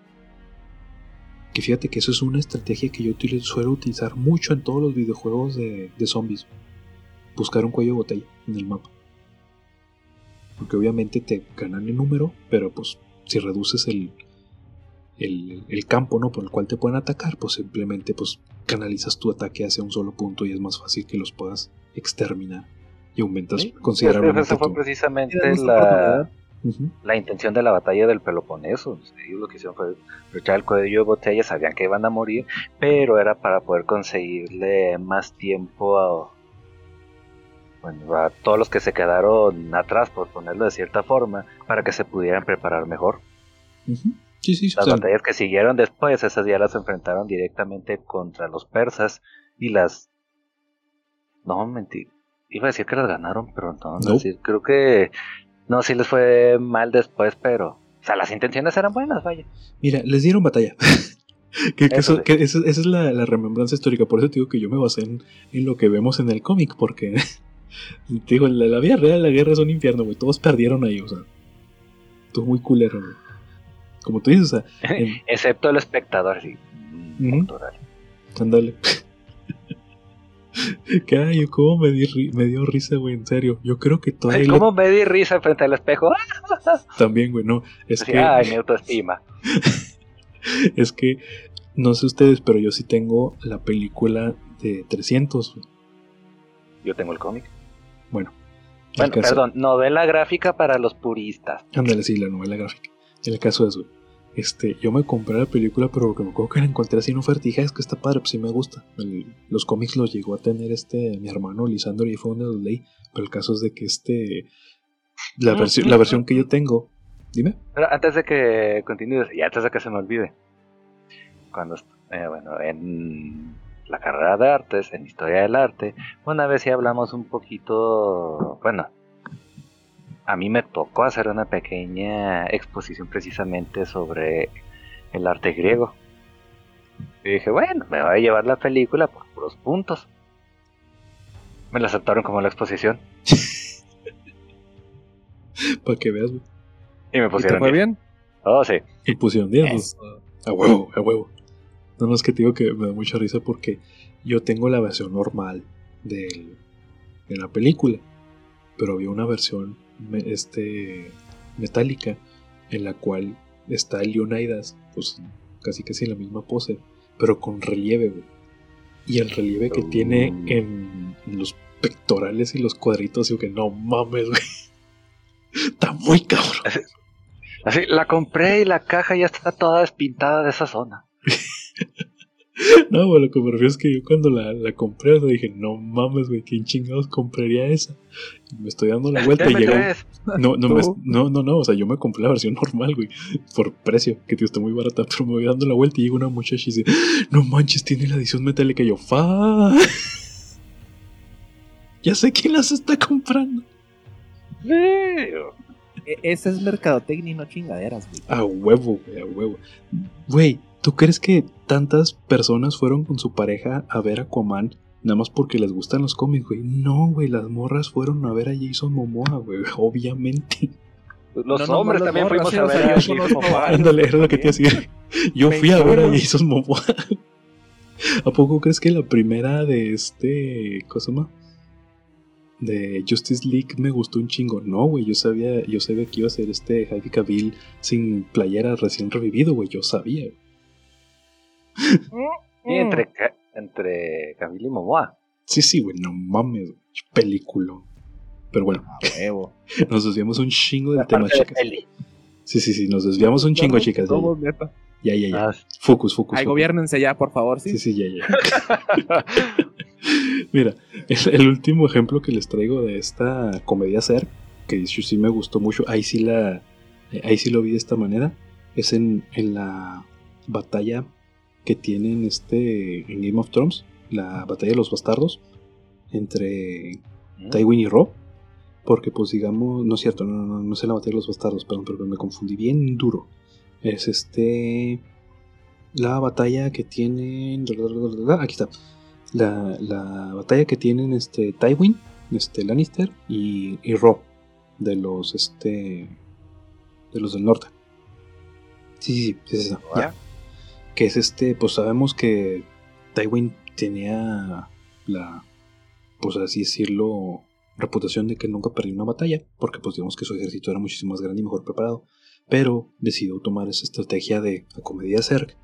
[SPEAKER 1] Que fíjate que eso es una estrategia que yo suelo utilizar mucho en todos los videojuegos de, de zombies. Buscar un cuello de botella en el mapa. Porque obviamente te ganan el número, pero pues si reduces el, el, el campo ¿no? por el cual te pueden atacar, pues simplemente pues canalizas tu ataque hacia un solo punto y es más fácil que los puedas exterminar. Y aumentas
[SPEAKER 3] Sí,
[SPEAKER 1] considerablemente
[SPEAKER 3] Esa fue
[SPEAKER 1] tu...
[SPEAKER 3] precisamente la, la intención de la batalla del Peloponeso. Ellos lo que hicieron fue luchar el cuello de botella, sabían que iban a morir, pero era para poder conseguirle más tiempo a, bueno, a todos los que se quedaron atrás, por ponerlo de cierta forma, para que se pudieran preparar mejor.
[SPEAKER 1] Sí, sí,
[SPEAKER 3] Las batallas que siguieron después, esas ya las enfrentaron directamente contra los persas y las... No, mentí. Iba a decir que las ganaron, pero no, no sí, creo que... No, sí les fue mal después, pero... O sea, las intenciones eran buenas, vaya.
[SPEAKER 1] Mira, les dieron batalla. que, que
[SPEAKER 3] Eso
[SPEAKER 1] eso-
[SPEAKER 3] sí.
[SPEAKER 1] que esa, esa es la, la remembranza histórica. Por eso te digo que yo me basé en, en lo que vemos en el cómic. Porque, digo, la, la vida real la guerra es un infierno, güey. Todos perdieron ahí, o sea. Todo muy culero, güey. Como tú dices, o sea,
[SPEAKER 3] Excepto el espectador, sí.
[SPEAKER 1] Ándale. que ay, yo cómo me, di me dio risa, güey, en serio. Yo creo que todavía
[SPEAKER 3] ¿Cómo me di risa frente al espejo?
[SPEAKER 1] También, güey, no. Es que,
[SPEAKER 3] Ay, mi autoestima.
[SPEAKER 1] es que, no sé ustedes, pero yo sí tengo la película de 300, güey.
[SPEAKER 3] Yo tengo el cómic.
[SPEAKER 1] Bueno.
[SPEAKER 3] Bueno,
[SPEAKER 1] caso-
[SPEAKER 3] perdón, novela gráfica para los puristas.
[SPEAKER 1] Ándale, sí, la novela gráfica. El caso es, güey. Este, yo me compré la película, pero lo que me acuerdo que la encontré así en oferta y dije, "Ah, es que está padre, pues sí me gusta. El- los cómics los llegó a tener este, mi hermano Lisandro y fue donde los leí. Pero el caso es de que este, la, versión
[SPEAKER 3] mm,
[SPEAKER 1] la versión que yo tengo, dime.
[SPEAKER 3] Pero antes de que continúes, y antes de que se me olvide, cuando, eh, bueno, en la carrera de artes, en historia del arte, una vez sí hablamos un poquito, bueno, a mí me tocó hacer una pequeña exposición precisamente sobre el arte griego. Y dije, bueno, me voy a llevar la película por puros puntos. Me la aceptaron como la exposición
[SPEAKER 1] Para que veas,
[SPEAKER 3] y me
[SPEAKER 2] ¿Y te
[SPEAKER 3] pusieron
[SPEAKER 2] fue
[SPEAKER 3] 10.
[SPEAKER 2] bien?
[SPEAKER 3] Oh, sí.
[SPEAKER 1] Y pusieron 10, pues, a huevo, a huevo. No, no es que te digo que me da mucha risa porque yo tengo la versión normal del- de la película, pero había una versión este, metálica en la cual está el Leonidas, pues casi casi en la misma pose, pero con relieve, güey. Y el relieve que tiene en, en los pectorales y los cuadritos, digo que no mames, güey. Está muy cabrón.
[SPEAKER 3] Así, la compré y la caja ya está toda despintada de esa zona.
[SPEAKER 1] No, güey, lo que me refiero es que yo cuando la, la compré, o sea, dije, no mames, güey, ¿quién chingados compraría esa? Y me estoy dando la vuelta y
[SPEAKER 3] tres.
[SPEAKER 1] No, no, me- no, no, no, o sea, yo me compré la versión normal, güey, por precio, que tío, está muy barata, pero me voy dando la vuelta y llega una muchacha y dice, no manches, tiene la edición metálica. Y yo, fa. Ya sé quién las está comprando.
[SPEAKER 2] E- ese es mercadotecnia y no chingaderas, güey.
[SPEAKER 1] A huevo, güey, a huevo. Güey, ¿tú crees que tantas personas fueron con su pareja a ver a Aquaman nada más porque les gustan los cómics, güey? No, güey, las morras fueron a ver a Jason Momoa, güey, obviamente.
[SPEAKER 3] Los
[SPEAKER 2] No, no,
[SPEAKER 3] hombres
[SPEAKER 2] no,
[SPEAKER 3] también fuimos a ver a
[SPEAKER 2] yo
[SPEAKER 3] Jason Momoa.
[SPEAKER 1] Ándale, era lo que te iba a decir. Yo
[SPEAKER 2] Me
[SPEAKER 1] fui a ver a. Jason Momoa. ¿A poco crees que la primera de este. ¿Cómo se llama? De Justice League me gustó un chingo. No, güey, yo sabía, yo sabía que iba a ser este Javi Cavill sin playera recién revivido, güey. Yo sabía.
[SPEAKER 3] Y entre, Ca- entre Camila y Momoa.
[SPEAKER 1] Sí, sí, güey, no mames, güey. Película. Pero bueno,
[SPEAKER 2] A huevo.
[SPEAKER 1] nos desviamos un chingo del tema,
[SPEAKER 3] de
[SPEAKER 1] chicas. Sí, sí, sí, nos desviamos un chingo, chicas. Ya, ya, ya. ya.
[SPEAKER 3] Ah,
[SPEAKER 1] Focus, focus.
[SPEAKER 2] Ay, gobiernense ya, por favor, ¿sí?
[SPEAKER 1] Sí, sí, ya, ya. Mira, el, el último ejemplo que les traigo de esta comedia ser, que sí me gustó mucho, ahí sí la, ahí sí lo vi de esta manera, es en, en la batalla que tienen este en Game of Thrones, la batalla de los bastardos entre Tywin y Rob, porque pues digamos, no es cierto, no, no, no es la batalla de los bastardos, perdón, pero me confundí bien duro. Es este la batalla que tienen aquí está. La, la batalla que tienen este Tywin, este Lannister y, y Rob de los este de los del norte. Sí, sí, sí, sí, es esa, ya. Que es este, pues sabemos que Tywin tenía la pues así decirlo reputación de que nunca perdió una batalla, porque pues digamos que su ejército era muchísimo más grande y mejor preparado, pero decidió tomar esa estrategia de acomedia Zerg,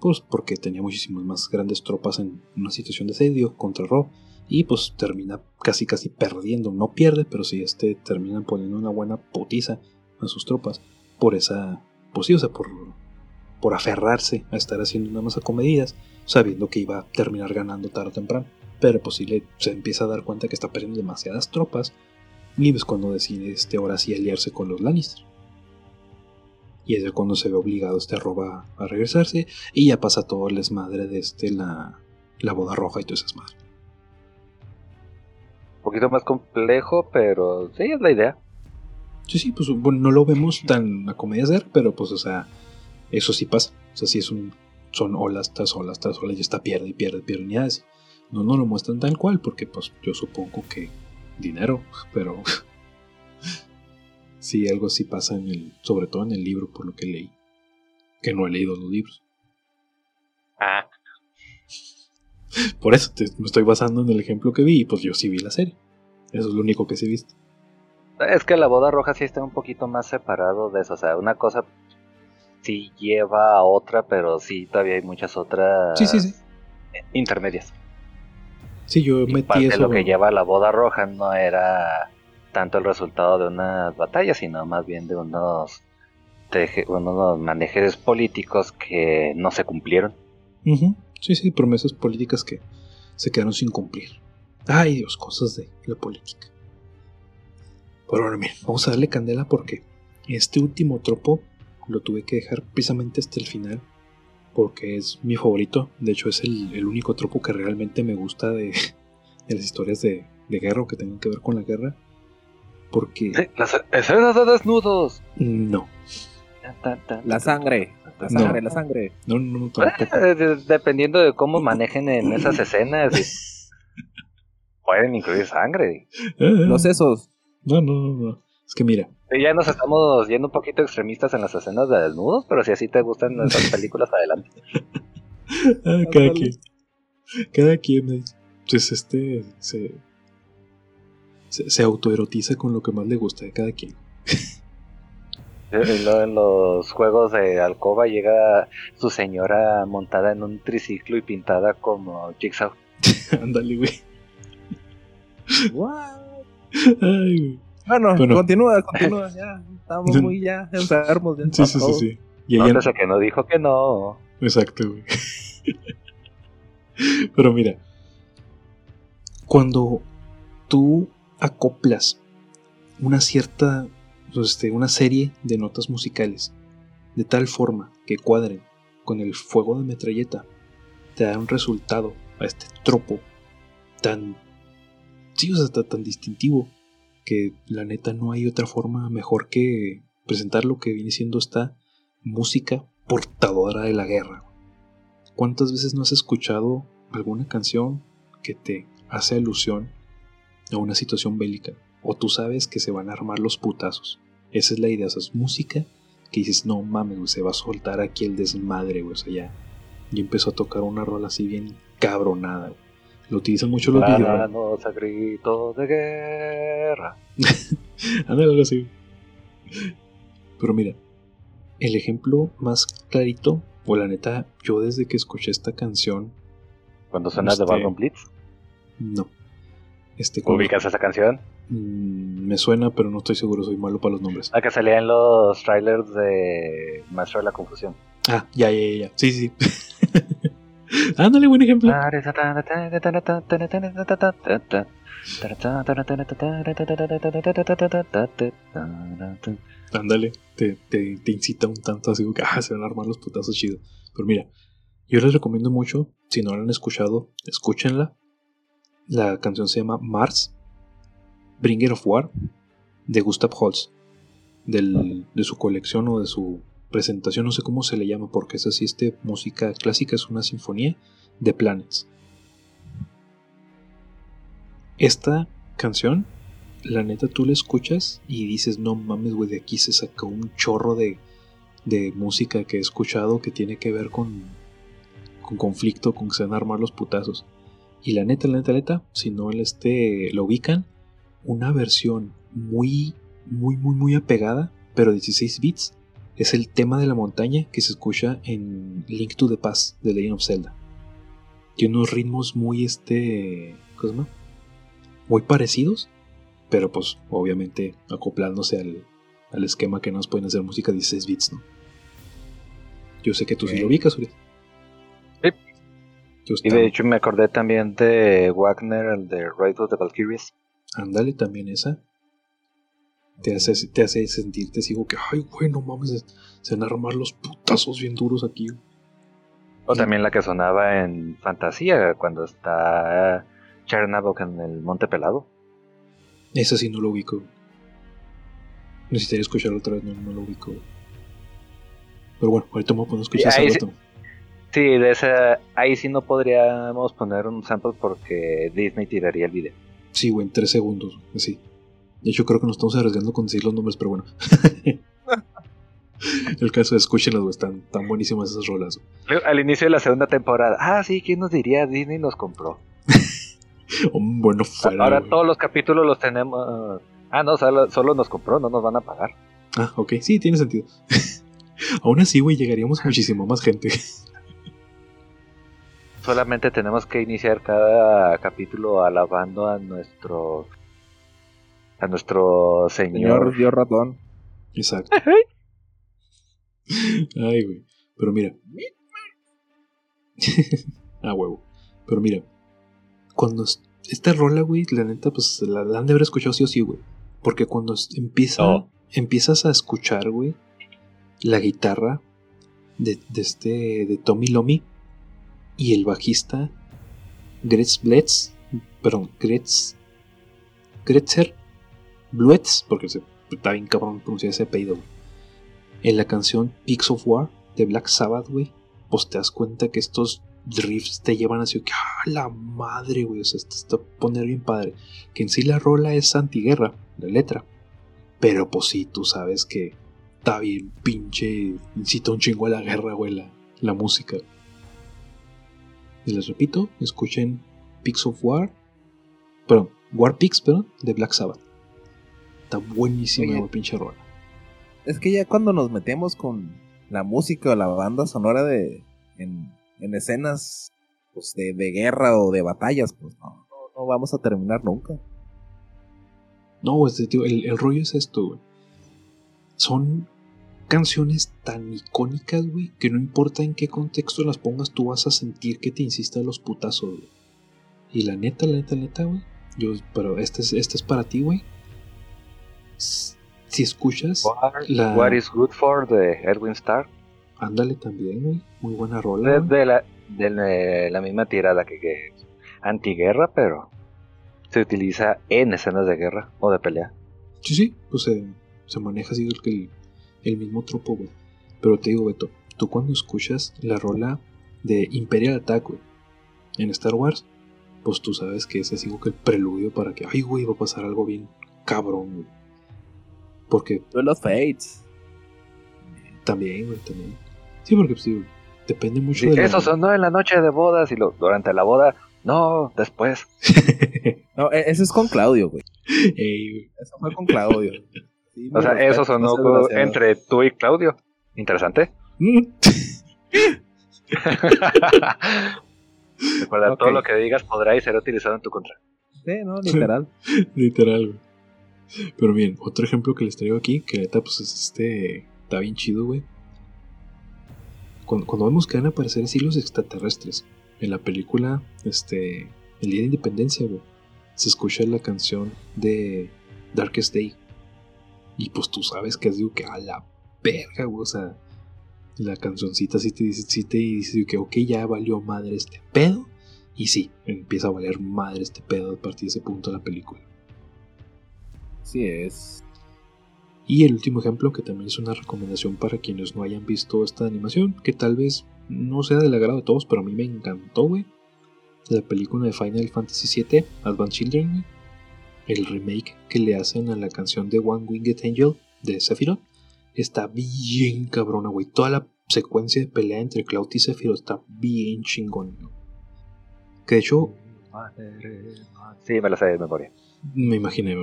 [SPEAKER 1] pues porque tenía muchísimas más grandes tropas en una situación de asedio contra Rob, y pues termina casi casi perdiendo, no pierde, pero sí este terminan poniendo una buena putiza a sus tropas por esa, pues sí, o sea, por, por aferrarse a estar haciendo nada más acomedidas, sabiendo que iba a terminar ganando tarde o temprano. Pero pues sí le, se empieza a dar cuenta que está perdiendo demasiadas tropas y es cuando decide este ahora sí aliarse con los Lannister. Y es cuando se ve obligado este arroba a regresarse y ya pasa todo el desmadre de este la, la boda roja y todo ese desmadre
[SPEAKER 3] Un poquito más complejo, pero sí es la idea.
[SPEAKER 1] sí sí pues bueno no lo vemos tan a comedia ser pero pues o sea eso sí pasa. O sea sí es un son olas tras olas tras olas y está pierde y pierde pierde unidades. No no lo muestran tal cual porque pues yo supongo que dinero pero sí algo así pasa en el sobre todo en el libro por lo que leí que no he leído los libros.
[SPEAKER 3] Ah,
[SPEAKER 1] por eso te- me estoy basando en el ejemplo que vi y pues yo sí vi la serie. Eso es lo único que sí he visto.
[SPEAKER 3] Es que la boda roja sí está un poquito más separado de eso. O sea, una cosa sí lleva a otra, pero sí todavía hay muchas otras
[SPEAKER 1] sí sí sí
[SPEAKER 3] intermedias.
[SPEAKER 1] sí yo
[SPEAKER 3] Y
[SPEAKER 1] metí
[SPEAKER 3] parte de
[SPEAKER 1] eso
[SPEAKER 3] lo que lleva a la boda roja no era tanto el resultado de unas batallas, sino más bien de unos, teje- unos manejes políticos que no se cumplieron.
[SPEAKER 1] Sí, sí, promesas políticas que se quedaron sin cumplir. Ay, Dios, cosas de la política. Pero bueno, miren, vamos a darle candela porque este último tropo lo tuve que dejar precisamente hasta el final porque es mi favorito. De hecho, es el, el único tropo que realmente me gusta de, de las historias de, de guerra o que tengan que ver con la guerra. Porque
[SPEAKER 3] Sí, las escenas de desnudos.
[SPEAKER 1] no.
[SPEAKER 2] La sangre, la
[SPEAKER 1] No.
[SPEAKER 2] sangre, la sangre.
[SPEAKER 1] no, no, no, tampoco.
[SPEAKER 3] Eh, de- dependiendo de cómo manejen en esas escenas, pueden incluir sangre.
[SPEAKER 2] Los sesos.
[SPEAKER 1] No, no, no, no. Es que mira,
[SPEAKER 3] Sí, Ya nos estamos yendo un poquito extremistas en las escenas de desnudos, pero si así te gustan esas películas, adelante.
[SPEAKER 1] Ah, cada quien. Cada quien eh, pues este se, se, se autoerotiza con lo que más le gusta de cada quien.
[SPEAKER 3] Y luego en los juegos de alcoba llega su señora montada en un triciclo y pintada como Jigsaw.
[SPEAKER 1] Ándale, güey.
[SPEAKER 2] What?
[SPEAKER 1] Ay, güey.
[SPEAKER 2] Bueno,
[SPEAKER 1] Bueno.
[SPEAKER 2] continúa, continúa. Ya, estamos muy ya enfermos. ya
[SPEAKER 1] Sí, sí, sí, sí. Y ella-
[SPEAKER 3] Nótese que no dijo que no.
[SPEAKER 1] Exacto, güey. Pero mira, cuando tú acoplas una cierta, pues, este, una serie de notas musicales de tal forma que cuadren con el fuego de metralleta, te da un resultado a este tropo tan, sí, o sea, tan distintivo que la neta no hay otra forma mejor que presentar lo que viene siendo esta música portadora de la guerra. ¿Cuántas veces no has escuchado alguna canción que te hace alusión a una situación bélica? O tú sabes que se van a armar los putazos. Esa es la idea, o sea, es música que dices, no mames, se va a soltar aquí el desmadre. O sea, ya, ya empezó a tocar una rola así bien cabronada. Lo utilizan mucho los videos.
[SPEAKER 3] Danos a gritos de guerra.
[SPEAKER 1] Ándale, algo así. Pero mira, el ejemplo más clarito, o la neta, yo desde que escuché esta canción,
[SPEAKER 3] Cuando suena de
[SPEAKER 1] Este-
[SPEAKER 3] Balloon Blitz,
[SPEAKER 1] no. Este,
[SPEAKER 3] ubicas esa canción.
[SPEAKER 1] Mm, me suena, pero no estoy seguro, soy malo para los nombres.
[SPEAKER 3] La que salía en los trailers de Maestro de la Confusión.
[SPEAKER 1] Ah, ya, ya, ya. ya. Sí, sí. Ándale, buen ejemplo. Ándale, te, te, incita un tanto así que ah, se van a armar los putazos chidos. Pero mira, yo les recomiendo mucho, si no la han escuchado, escúchenla. La canción se llama Mars, Bringer of War, de Gustav Holst. Del, de su colección o de su presentación, no sé cómo se le llama, porque es así, este música clásica es una sinfonía de planes. Esta canción, la neta tú la escuchas y dices, no mames, güey, de aquí se sacó un chorro de, de música que he escuchado que tiene que ver con, con conflicto, con que se van a armar los putazos. Y la neta, la neta, la neta, si no este, lo ubican, una versión muy, muy, muy, muy apegada, pero 16 bits, es el tema de la montaña que se escucha en Link to the Past de Legend of Zelda. Tiene unos ritmos muy, este, ¿cómo Muy parecidos, pero pues obviamente acoplándose al, al esquema que nos pueden hacer música 16 bits, ¿no? Yo sé que tú sí lo ubicas, Uri.
[SPEAKER 3] Sí. Y de hecho me acordé también de Wagner, el de Ride of the Valkyries.
[SPEAKER 1] Ándale, también esa. Te hace, te hace sentirte sigo que, ay, güey, no mames, se van a armar los putazos bien duros aquí.
[SPEAKER 3] O también la que sonaba en Fantasía, cuando está Chernabog en el Monte Pelado.
[SPEAKER 1] Esa sí no lo ubico. Necesitaría escucharlo otra vez, no, lo ubico. Pero bueno, ahorita me a escuchar
[SPEAKER 3] sí, sí, de esa, ahí sí no podríamos poner un sample porque Disney tiraría el video.
[SPEAKER 1] Sí, güey, en tres segundos, así. De hecho, creo que nos estamos arriesgando con decir los nombres, pero bueno. El caso es, escúchenlas, güey, están tan buenísimas esas rolas.
[SPEAKER 3] Al inicio de la segunda temporada, ah, sí, ¿quién nos diría? Disney nos compró.
[SPEAKER 1] bueno, fuera.
[SPEAKER 3] Ahora todos los capítulos los tenemos. Ah, no, solo, nos compró, no nos van a pagar.
[SPEAKER 1] Ah, ok, sí, tiene sentido. Aún así, güey, llegaríamos a muchísima más gente.
[SPEAKER 3] Solamente tenemos que iniciar cada capítulo alabando a nuestro a nuestro señor,
[SPEAKER 2] Dios ratón.
[SPEAKER 1] Exacto. Ay, güey. Pero mira. ah, huevo. Pero mira. Cuando esta rola, güey, la neta, pues la, han de haber escuchado sí o sí, güey. Porque cuando empieza, empiezas a escuchar, güey, la guitarra de, de, este, de Tommy Lomi y el bajista Gretz Blitz, perdón, Gretz, Gretzer Bluetz, porque está bien cabrón pronunciar ese apellido, En la canción Peaks of War de Black Sabbath, güey, pues te das cuenta que estos riffs te llevan así ¡ah, la madre, güey! O sea, te está poner bien padre. Que en sí la rola es antiguerra, la letra. Pero pues sí, tú sabes que está bien pinche, incita un chingo a la guerra, güey, la, la música. Y les repito, escuchen Peaks of War, perdón, War Peaks, perdón, de Black Sabbath. Está buenísima, la pinche rola.
[SPEAKER 2] Es que ya cuando nos metemos con la música o la banda sonora de en, escenas pues, de, guerra o de batallas, pues no, no, vamos a terminar nunca.
[SPEAKER 1] No, este, tío, el, el rollo es esto, güey. Son canciones tan icónicas, güey, que no importa en qué contexto las pongas, tú vas a sentir que te insista los putazos, güey. Y la neta, la neta, la neta, güey. Yo, pero este es, este es para ti, güey si escuchas
[SPEAKER 3] la... What is Good For de Edwin Starr.
[SPEAKER 1] Ándale también, güey. Muy buena rola.
[SPEAKER 3] De, la, de la misma tirada que, que antiguerra, pero se utiliza en escenas de guerra o de pelea.
[SPEAKER 1] Sí, sí, pues se maneja así el, el mismo tropo, güey. Pero te digo, Beto, tú cuando escuchas la rola de Imperial Attack, güey, en Star Wars, pues tú sabes que ese es así que el preludio para que, ay, güey, va a pasar algo bien cabrón, güey. Porque.
[SPEAKER 2] los Fates.
[SPEAKER 1] También, güey, también. Sí, porque pues, depende mucho de.
[SPEAKER 3] Eso sonó en la noche de bodas y lo, durante la boda. No, después.
[SPEAKER 2] no, e, eso es con Claudio, güey. Eso fue con Claudio.
[SPEAKER 3] o sea, eso sonó entre tú y Claudio. Interesante. Recuerda, todo lo que digas podrá ser utilizado en tu contra.
[SPEAKER 2] Sí, no, literal.
[SPEAKER 1] literal, güey. Pero bien, otro ejemplo que les traigo aquí, que neta, pues es este. Está bien chido, güey. Cuando, vemos que van a aparecer así los extraterrestres en la película, este. El Día de Independencia, güey. Se escucha la canción de Darkest Day. Y pues tú sabes que es digo que a la verga, güey. O sea, la cancioncita sí te dice, sí te dice que, ok, ya valió madre este pedo. Y sí, empieza a valer madre este pedo a partir de ese punto de la película.
[SPEAKER 2] Sí es.
[SPEAKER 1] Y el último ejemplo, que también es una recomendación para quienes no hayan visto esta animación, que tal vez no sea del agrado de todos, pero a mí me encantó, güey. La película de Final Fantasy VII, Advanced Children. El remake que le hacen a la canción de One Winged Angel de Sephiroth. Está bien cabrona, güey. Toda la secuencia de pelea entre Cloud y Sephiroth está bien chingón. Que de hecho,
[SPEAKER 3] Sí, me la sé de memoria.
[SPEAKER 1] Me imaginé.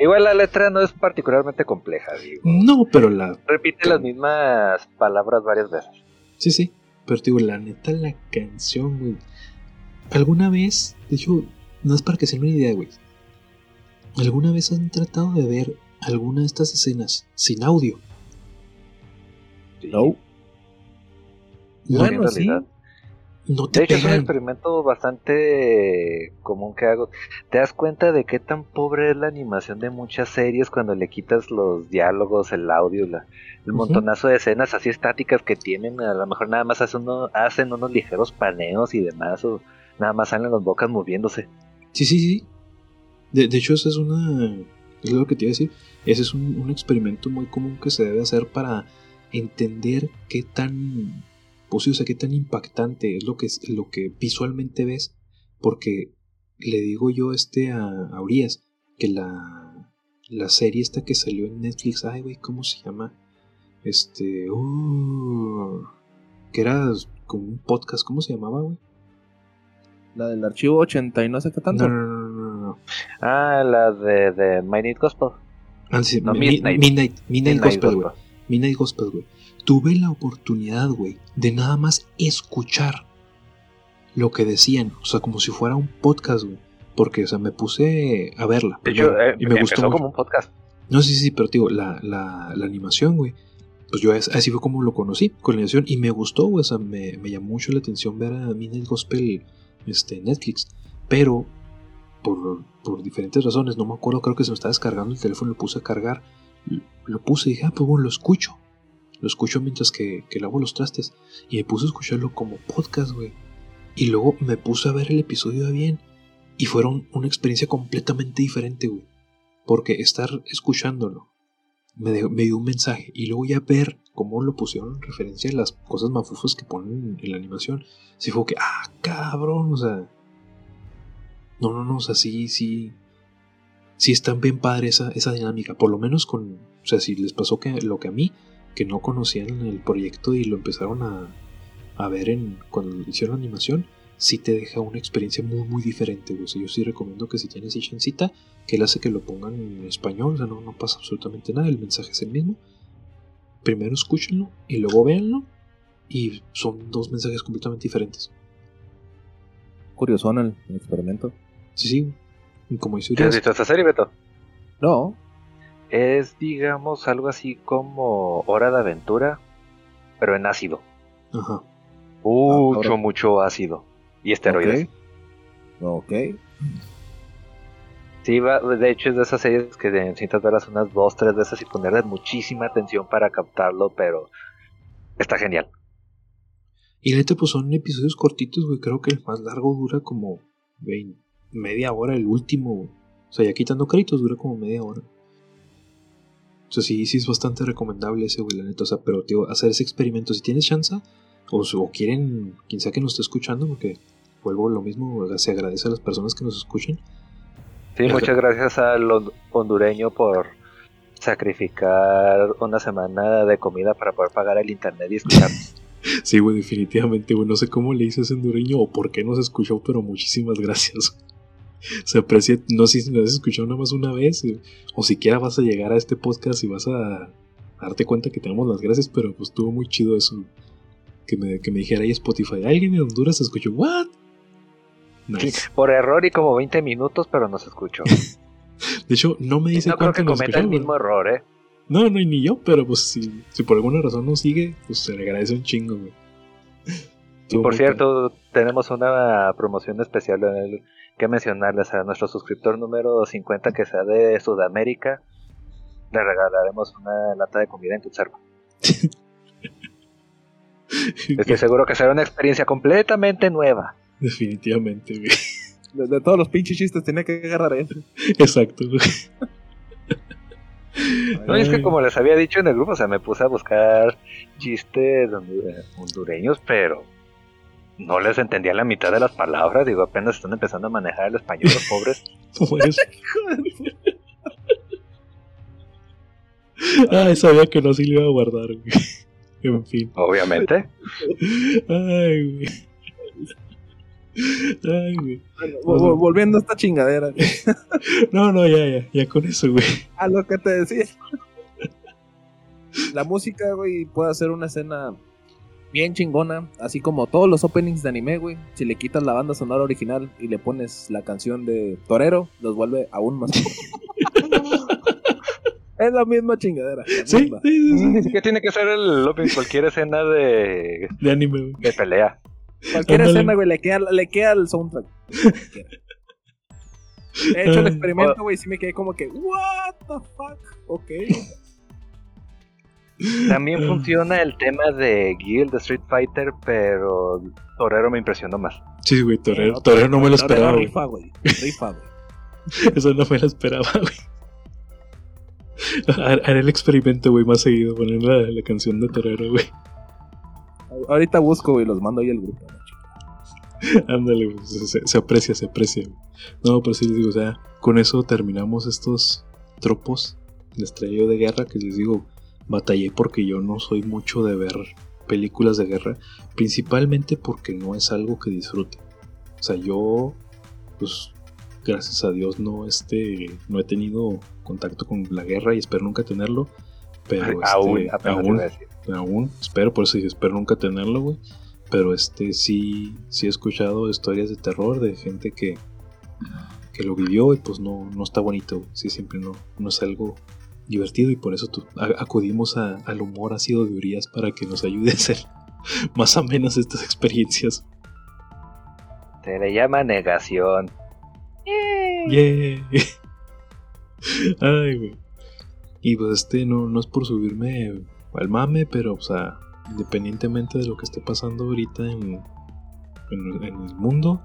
[SPEAKER 3] Igual la letra no es particularmente compleja, digo.
[SPEAKER 1] No, pero la.
[SPEAKER 3] Repite las mismas palabras varias veces.
[SPEAKER 1] Sí, sí. Pero te digo, la neta, la canción, güey. ¿Alguna vez, de hecho, no es para que se una idea, güey. ¿Alguna vez han tratado de ver alguna de estas escenas sin audio?
[SPEAKER 2] No. Bueno,
[SPEAKER 3] en
[SPEAKER 2] sí.
[SPEAKER 3] Realidad.
[SPEAKER 1] No te
[SPEAKER 3] De hecho, es un experimento bastante común que hago. Te das cuenta de qué tan pobre es la animación de muchas series cuando le quitas los diálogos, el audio, la- el montonazo de escenas así estáticas que tienen. A lo mejor nada más hacen, uno- hacen unos ligeros paneos y demás, o nada más salen las bocas moviéndose.
[SPEAKER 1] Sí, sí, sí. De, de hecho, esa es una. Es lo que te iba a decir. Ese es un, un experimento muy común que se debe hacer para entender qué tan. O sea, qué tan impactante es lo que, es- lo que visualmente ves. Porque le digo yo este a, a Urias que la, la serie esta que salió en Netflix, ay, güey, ¿cómo se llama? Este. uh, que era como un podcast, ¿cómo se llamaba, güey?
[SPEAKER 2] La del archivo 80 y no sé qué tanto.
[SPEAKER 1] No, no, no, no.
[SPEAKER 3] Ah, la de, de My Need Gospel.
[SPEAKER 1] Ah, sí,
[SPEAKER 3] No,
[SPEAKER 1] Mi-
[SPEAKER 3] Midnight.
[SPEAKER 1] Midnight, Midnight,
[SPEAKER 3] Midnight
[SPEAKER 1] Gospel, güey.
[SPEAKER 3] Gospel.
[SPEAKER 1] Midnight Gospel, güey. Tuve la oportunidad, güey, de nada más escuchar lo que decían. O sea, como si fuera un podcast, güey. Porque, o sea, me puse a verla.
[SPEAKER 3] De hecho, eh,
[SPEAKER 1] y me gustó
[SPEAKER 3] empezó como un podcast.
[SPEAKER 1] No, sí, sí, pero digo, la, la, la animación, güey. Pues yo así fue como lo conocí, con la animación. Y me gustó, güey. O sea, me, me llamó mucho la atención ver a Midnight Gospel este, en Netflix. Pero, por, por diferentes razones, no me acuerdo, creo que se me estaba descargando el teléfono, lo puse a cargar. Lo- Lo puse y dije, ah, pues bueno, lo escucho. Lo escucho mientras que, que lavo los trastes. Y me puse a escucharlo como podcast, güey. Y luego me puse a ver el episodio de bien. Y fueron una experiencia completamente diferente, güey. Porque estar escuchándolo me, dio- me dio un mensaje. Y luego ya ver cómo lo pusieron en referencia a las cosas mafufas que ponen en la animación. Sí fue que, ah, cabrón, o sea. No, no, no, o sea, sí, sí. Sí está bien padre esa, esa dinámica. Por lo menos con. O sea, si les pasó que lo que a mí, que no conocían el proyecto y lo empezaron a, a ver en cuando hicieron la animación, sí te deja una experiencia muy, muy diferente, güey. O sea, yo sí recomiendo que si tienes chancita, que él hace que lo pongan en español, o sea, no, no pasa absolutamente nada, el mensaje es el mismo. Primero escúchenlo y luego véanlo, y son dos mensajes completamente diferentes.
[SPEAKER 2] Curioso el, el experimento.
[SPEAKER 1] Sí, sí, y como dice
[SPEAKER 3] ¿Sí has visto esta serie, Beto?
[SPEAKER 2] No.
[SPEAKER 3] Es, digamos, algo así como Hora de Aventura, pero en ácido.
[SPEAKER 1] ajá,
[SPEAKER 3] Mucho,
[SPEAKER 2] ahora-
[SPEAKER 3] mucho ácido. Y esteroides.
[SPEAKER 2] Ok. Ok.
[SPEAKER 3] Sí, va- de hecho es de esas series que necesitas verlas unas dos, tres veces y ponerle muchísima atención para captarlo, pero está genial.
[SPEAKER 1] Y neta, pues son episodios cortitos, güey. Creo que el más largo dura como media hora, el último. güey. O sea, ya quitando créditos, dura como media hora. Sea, sí, sí es bastante recomendable ese, güey, la neta. O sea, pero, tío, hacer ese experimento, si tienes chance, o, o quieren, quien sea que nos esté escuchando, porque vuelvo lo mismo, se agradece a las personas que nos escuchen.
[SPEAKER 3] Sí,
[SPEAKER 1] Ajá.
[SPEAKER 3] muchas gracias al hon- hondureño por sacrificar una semana de comida para poder pagar el internet y escucharnos.
[SPEAKER 1] Sí, güey, definitivamente, güey. No sé cómo le hizo ese hondureño o por qué nos escuchó, pero muchísimas gracias. Se aprecia, no sé si nos has escuchado nada más una vez, eh, o siquiera vas a llegar a este podcast y vas a darte cuenta que tenemos las gracias, pero pues estuvo muy chido eso. Que me, que me dijera ahí Spotify, alguien en Honduras escuchó, ¿what? Nice.
[SPEAKER 3] Por error y como 20 minutos, pero nos escuchó.
[SPEAKER 1] De hecho, no me dice
[SPEAKER 3] no creo
[SPEAKER 1] cuánto
[SPEAKER 3] que
[SPEAKER 1] nos
[SPEAKER 3] cometa el mismo error, ¿eh?
[SPEAKER 1] No, no, ni yo, pero pues si, si por alguna razón nos sigue, pues se le agradece un chingo, güey.
[SPEAKER 3] Y por cierto, tenemos una promoción especial en el que mencionarles a nuestro suscriptor número 50 que sea de Sudamérica. Le regalaremos una lata de comida en
[SPEAKER 1] padre.
[SPEAKER 3] Estoy seguro que será una experiencia completamente nueva.
[SPEAKER 1] Definitivamente, güey.
[SPEAKER 2] De, de todos los pinches chistes tenía que agarrar él.
[SPEAKER 1] Exacto, güey.
[SPEAKER 3] No, y es que como les había dicho en el grupo, o sea, me puse a buscar chistes hondu- hondureños, pero no les entendía la mitad de las palabras. Digo, apenas están empezando a manejar el español los pobres.
[SPEAKER 1] Ay, sabía que no se lo iba a guardar, güey. En fin.
[SPEAKER 3] Obviamente.
[SPEAKER 1] Ay, güey. Ay, güey.
[SPEAKER 2] Vol- vol- Volviendo a esta chingadera.
[SPEAKER 1] No, no, ya, ya, ya con eso, güey.
[SPEAKER 2] A lo que te decía. La música, güey, puede hacer una escena bien chingona. Así como todos los openings de anime, güey. Si le quitas la banda sonora original y le pones la canción de Torero, los vuelve aún más. es la misma chingadera. la
[SPEAKER 1] Sí,
[SPEAKER 2] misma.
[SPEAKER 1] sí, sí, sí.
[SPEAKER 3] Ni siquiera tiene que ser el opening, cualquier escena de,
[SPEAKER 1] De anime, güey.
[SPEAKER 3] de pelea.
[SPEAKER 2] Cualquier escena, güey, le queda, le queda el soundtrack. De hecho, el
[SPEAKER 1] Ah.
[SPEAKER 2] experimento, güey, sí me quedé como que, what the fuck, ok.
[SPEAKER 3] También funciona el tema de Guild de Street Fighter, pero Torero me impresionó más.
[SPEAKER 1] Sí, güey, Torero,
[SPEAKER 2] No,
[SPEAKER 1] Torero no me lo
[SPEAKER 2] Torero
[SPEAKER 1] esperaba, güey.
[SPEAKER 2] Rifa, güey. Rifa, güey.
[SPEAKER 1] Eso no me lo esperaba, güey. Har- Haré el experimento, güey, más seguido. Poner la, la canción de Torero, güey.
[SPEAKER 2] Ahorita busco, güey, los mando ahí al grupo.
[SPEAKER 1] Ándale, güey, se, se- se aprecia, se aprecia. güey. No, pero sí les digo, o sea, con eso terminamos estos tropos de estrella de guerra que les digo, batallé porque yo no soy mucho de ver películas de guerra, principalmente porque no es algo que disfrute. O sea, yo, pues, gracias a Dios no, este, no he tenido contacto con la guerra y espero nunca tenerlo. Pero
[SPEAKER 3] aún,
[SPEAKER 1] este, aún, aún, espero, por eso dije, espero nunca tenerlo, güey. Pero este sí, sí he escuchado historias de terror de gente que, que lo vivió y pues no, no está bonito. Sí, siempre no, no es algo divertido y por eso tu- a- acudimos a- al humor ácido de Urias para que nos ayude a hacer más o menos estas experiencias.
[SPEAKER 3] Se le llama negación.
[SPEAKER 1] Yeah. Ay, güey. Y pues este no, no es por subirme al mame, pero o sea, independientemente de lo que esté pasando ahorita en, en, en el mundo,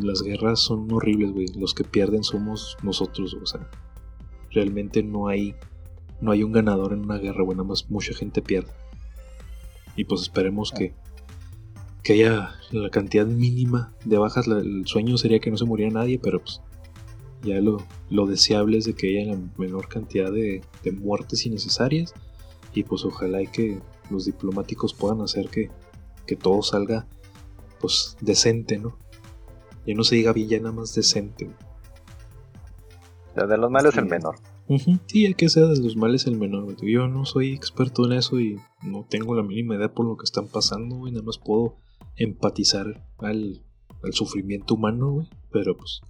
[SPEAKER 1] las guerras son horribles, güey. Los que pierden somos nosotros, o sea, realmente no hay no hay un ganador en una guerra, nada más mucha gente pierde. Y pues esperemos que que haya la cantidad mínima de bajas. El sueño sería que no se muriera nadie, pero pues ya lo, lo deseable es de que haya la menor cantidad de, de muertes innecesarias. Y pues ojalá y que los diplomáticos puedan hacer que, que todo salga pues decente, ¿no? Ya no se diga bien, ya nada más decente.
[SPEAKER 3] De los males
[SPEAKER 1] Sí.
[SPEAKER 3] el menor.
[SPEAKER 1] Sí, hay que ser de los males el menor. güey. Yo no soy experto en eso y no tengo la mínima idea por lo que están pasando, güey. Nada más puedo empatizar al, al sufrimiento humano, güey. Pero pues.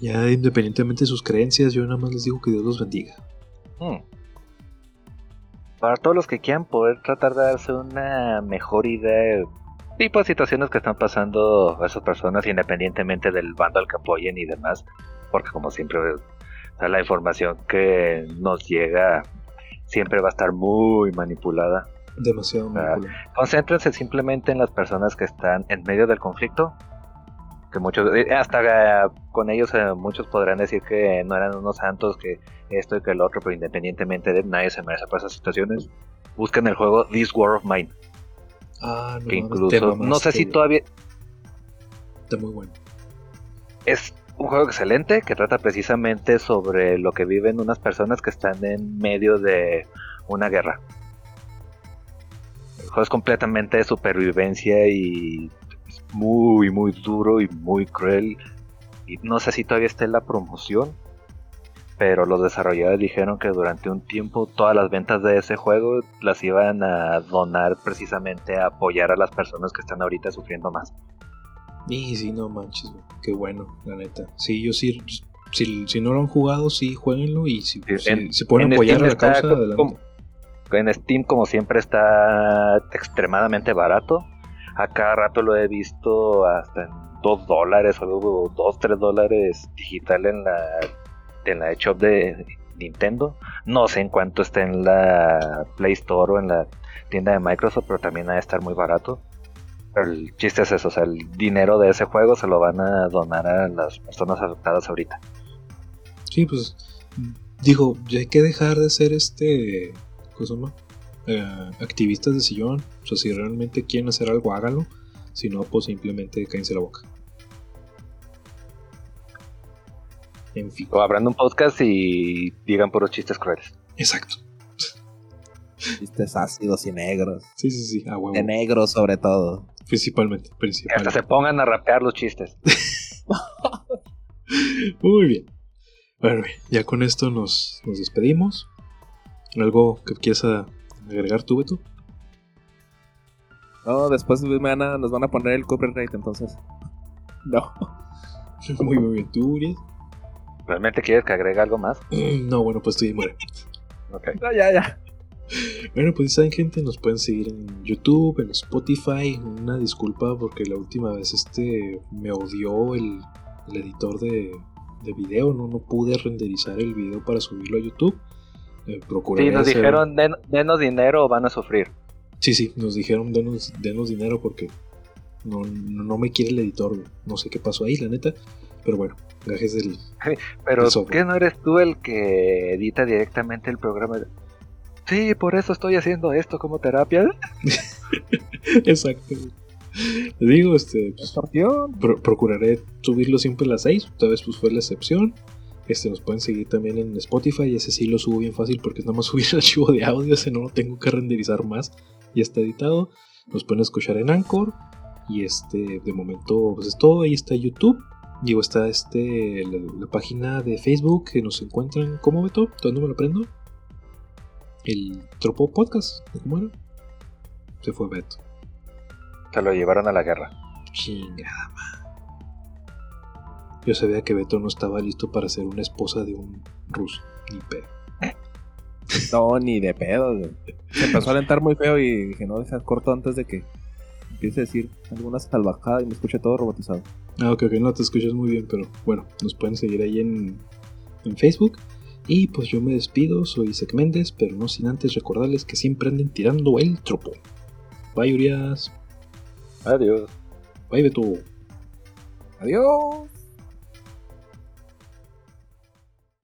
[SPEAKER 1] Ya independientemente de sus creencias, yo nada más les digo que Dios los bendiga.
[SPEAKER 3] Hmm. Para todos los que quieran poder tratar de darse una mejor idea de tipo de situaciones que están pasando esas personas independientemente del bando al que apoyen y demás, porque como siempre o sea, la información que nos llega siempre va a estar muy manipulada.
[SPEAKER 1] Demasiado manipulado.
[SPEAKER 3] Concéntrense simplemente en las personas que están en medio del conflicto. Que muchos, eh, hasta eh, con ellos eh, muchos podrán decir que no eran unos santos, que esto y que el otro, pero independientemente de nadie se merece por esas situaciones. Busquen el juego This War of Mine,
[SPEAKER 1] Ah, no,
[SPEAKER 3] que incluso,
[SPEAKER 1] te
[SPEAKER 3] no sé si todavía
[SPEAKER 1] Está muy bueno.
[SPEAKER 3] es un juego excelente que trata precisamente sobre lo que viven unas personas que están en medio de una guerra. El juego es completamente de supervivencia y es muy, muy duro y muy cruel. Y no sé si todavía está en la promoción, pero los desarrolladores dijeron que durante un tiempo todas las ventas de ese juego las iban a donar precisamente a apoyar a las personas que están ahorita sufriendo más.
[SPEAKER 1] Y sí, no manches. Qué bueno, la neta. Sí, yo sí si, si no lo han jugado, sí, jueguenlo y si,
[SPEAKER 3] Sí,
[SPEAKER 1] si-
[SPEAKER 3] en-
[SPEAKER 1] si pueden
[SPEAKER 3] en
[SPEAKER 1] apoyar a la causa, adelante.
[SPEAKER 3] En Steam, como siempre, está extremadamente barato. A cada rato lo he visto hasta en 2 dólares o 2, 3 dólares digital en la, en la shop de Nintendo. No sé en cuánto está en la Play Store o en la tienda de Microsoft, pero también ha de estar muy barato. Pero el chiste es eso, o sea, el dinero de ese juego se lo van a donar a las personas afectadas ahorita.
[SPEAKER 1] Sí, pues digo, hay que dejar de ser este, ¿cómo? Eh, activistas de sillón. O sea, si realmente quieren hacer algo, háganlo. Si no, pues simplemente cállense la boca. En fin,
[SPEAKER 3] O abran un podcast y digan puros chistes crueles.
[SPEAKER 1] exacto.
[SPEAKER 2] Chistes ácidos y negros.
[SPEAKER 1] Sí, sí, sí, a huevo.
[SPEAKER 2] De negros sobre todo.
[SPEAKER 1] Principalmente,
[SPEAKER 3] Que hasta
[SPEAKER 1] principalmente.
[SPEAKER 3] se pongan a rapear los chistes.
[SPEAKER 1] Muy bien. Bueno, bien, ya con esto nos, nos despedimos. ¿Algo que quieras agregar tú, Beto?
[SPEAKER 2] No, después me van a- nos van a poner el copyright, entonces. No.
[SPEAKER 1] Muy, muy bien. ¿Tú, Uriel?
[SPEAKER 3] ¿Realmente quieres que agregue algo más?
[SPEAKER 1] No, bueno, pues tú y muere.
[SPEAKER 3] Ok.
[SPEAKER 2] No, ya, ya.
[SPEAKER 1] Bueno, pues saben gente, nos pueden seguir en YouTube, en Spotify. Una disculpa porque la última vez este me odió el, el editor de, de video, no, no pude renderizar el video para subirlo a YouTube. Eh,
[SPEAKER 3] Sí, nos
[SPEAKER 1] hacer-
[SPEAKER 3] dijeron, "Den- denos dinero o van a sufrir.
[SPEAKER 1] Sí, sí, nos dijeron denos, denos dinero porque no, no, no me quiere el editor. No sé qué pasó ahí, la neta. Pero bueno, gajes del...
[SPEAKER 3] Pero,
[SPEAKER 1] El software.
[SPEAKER 3] ¿qué no eres tú el que edita directamente el programa? Sí, por eso estoy haciendo esto como terapia.
[SPEAKER 1] Exacto. Les digo, este, pues. Pro- procuraré subirlo siempre a las 6. Esta vez pues fue la excepción. Este, nos pueden seguir también en Spotify. Ese sí lo subo bien fácil porque es nada más subir el archivo de audio. Ese no lo tengo que renderizar más. Ya está editado. Nos pueden escuchar en Anchor. Y este, de momento, pues es todo. Ahí está YouTube. Digo, está este, la, la página de Facebook que nos encuentran. ¿Cómo Beto? ¿Dónde me lo prendo? El Tropo Podcast. ¿Cómo era? Se fue Beto.
[SPEAKER 3] Se lo llevaron a la guerra.
[SPEAKER 1] Chingada madre. Yo sabía que Beto no estaba listo para ser una esposa de un ruso, ni pedo.
[SPEAKER 2] No, ni de pedo. Se empezó a alentar muy feo y dije, no, deja corto antes de que empiece a decir alguna salvajada y me escuche todo robotizado.
[SPEAKER 1] Ah, ok, ok, no te escuchas muy bien, pero bueno, nos pueden seguir ahí en, en Facebook. Y pues yo me despido, soy Isaac Méndez, pero no sin antes recordarles que siempre anden tirando el tropo. Bye, Urias.
[SPEAKER 3] Adiós.
[SPEAKER 1] Bye, Beto.
[SPEAKER 2] Adiós.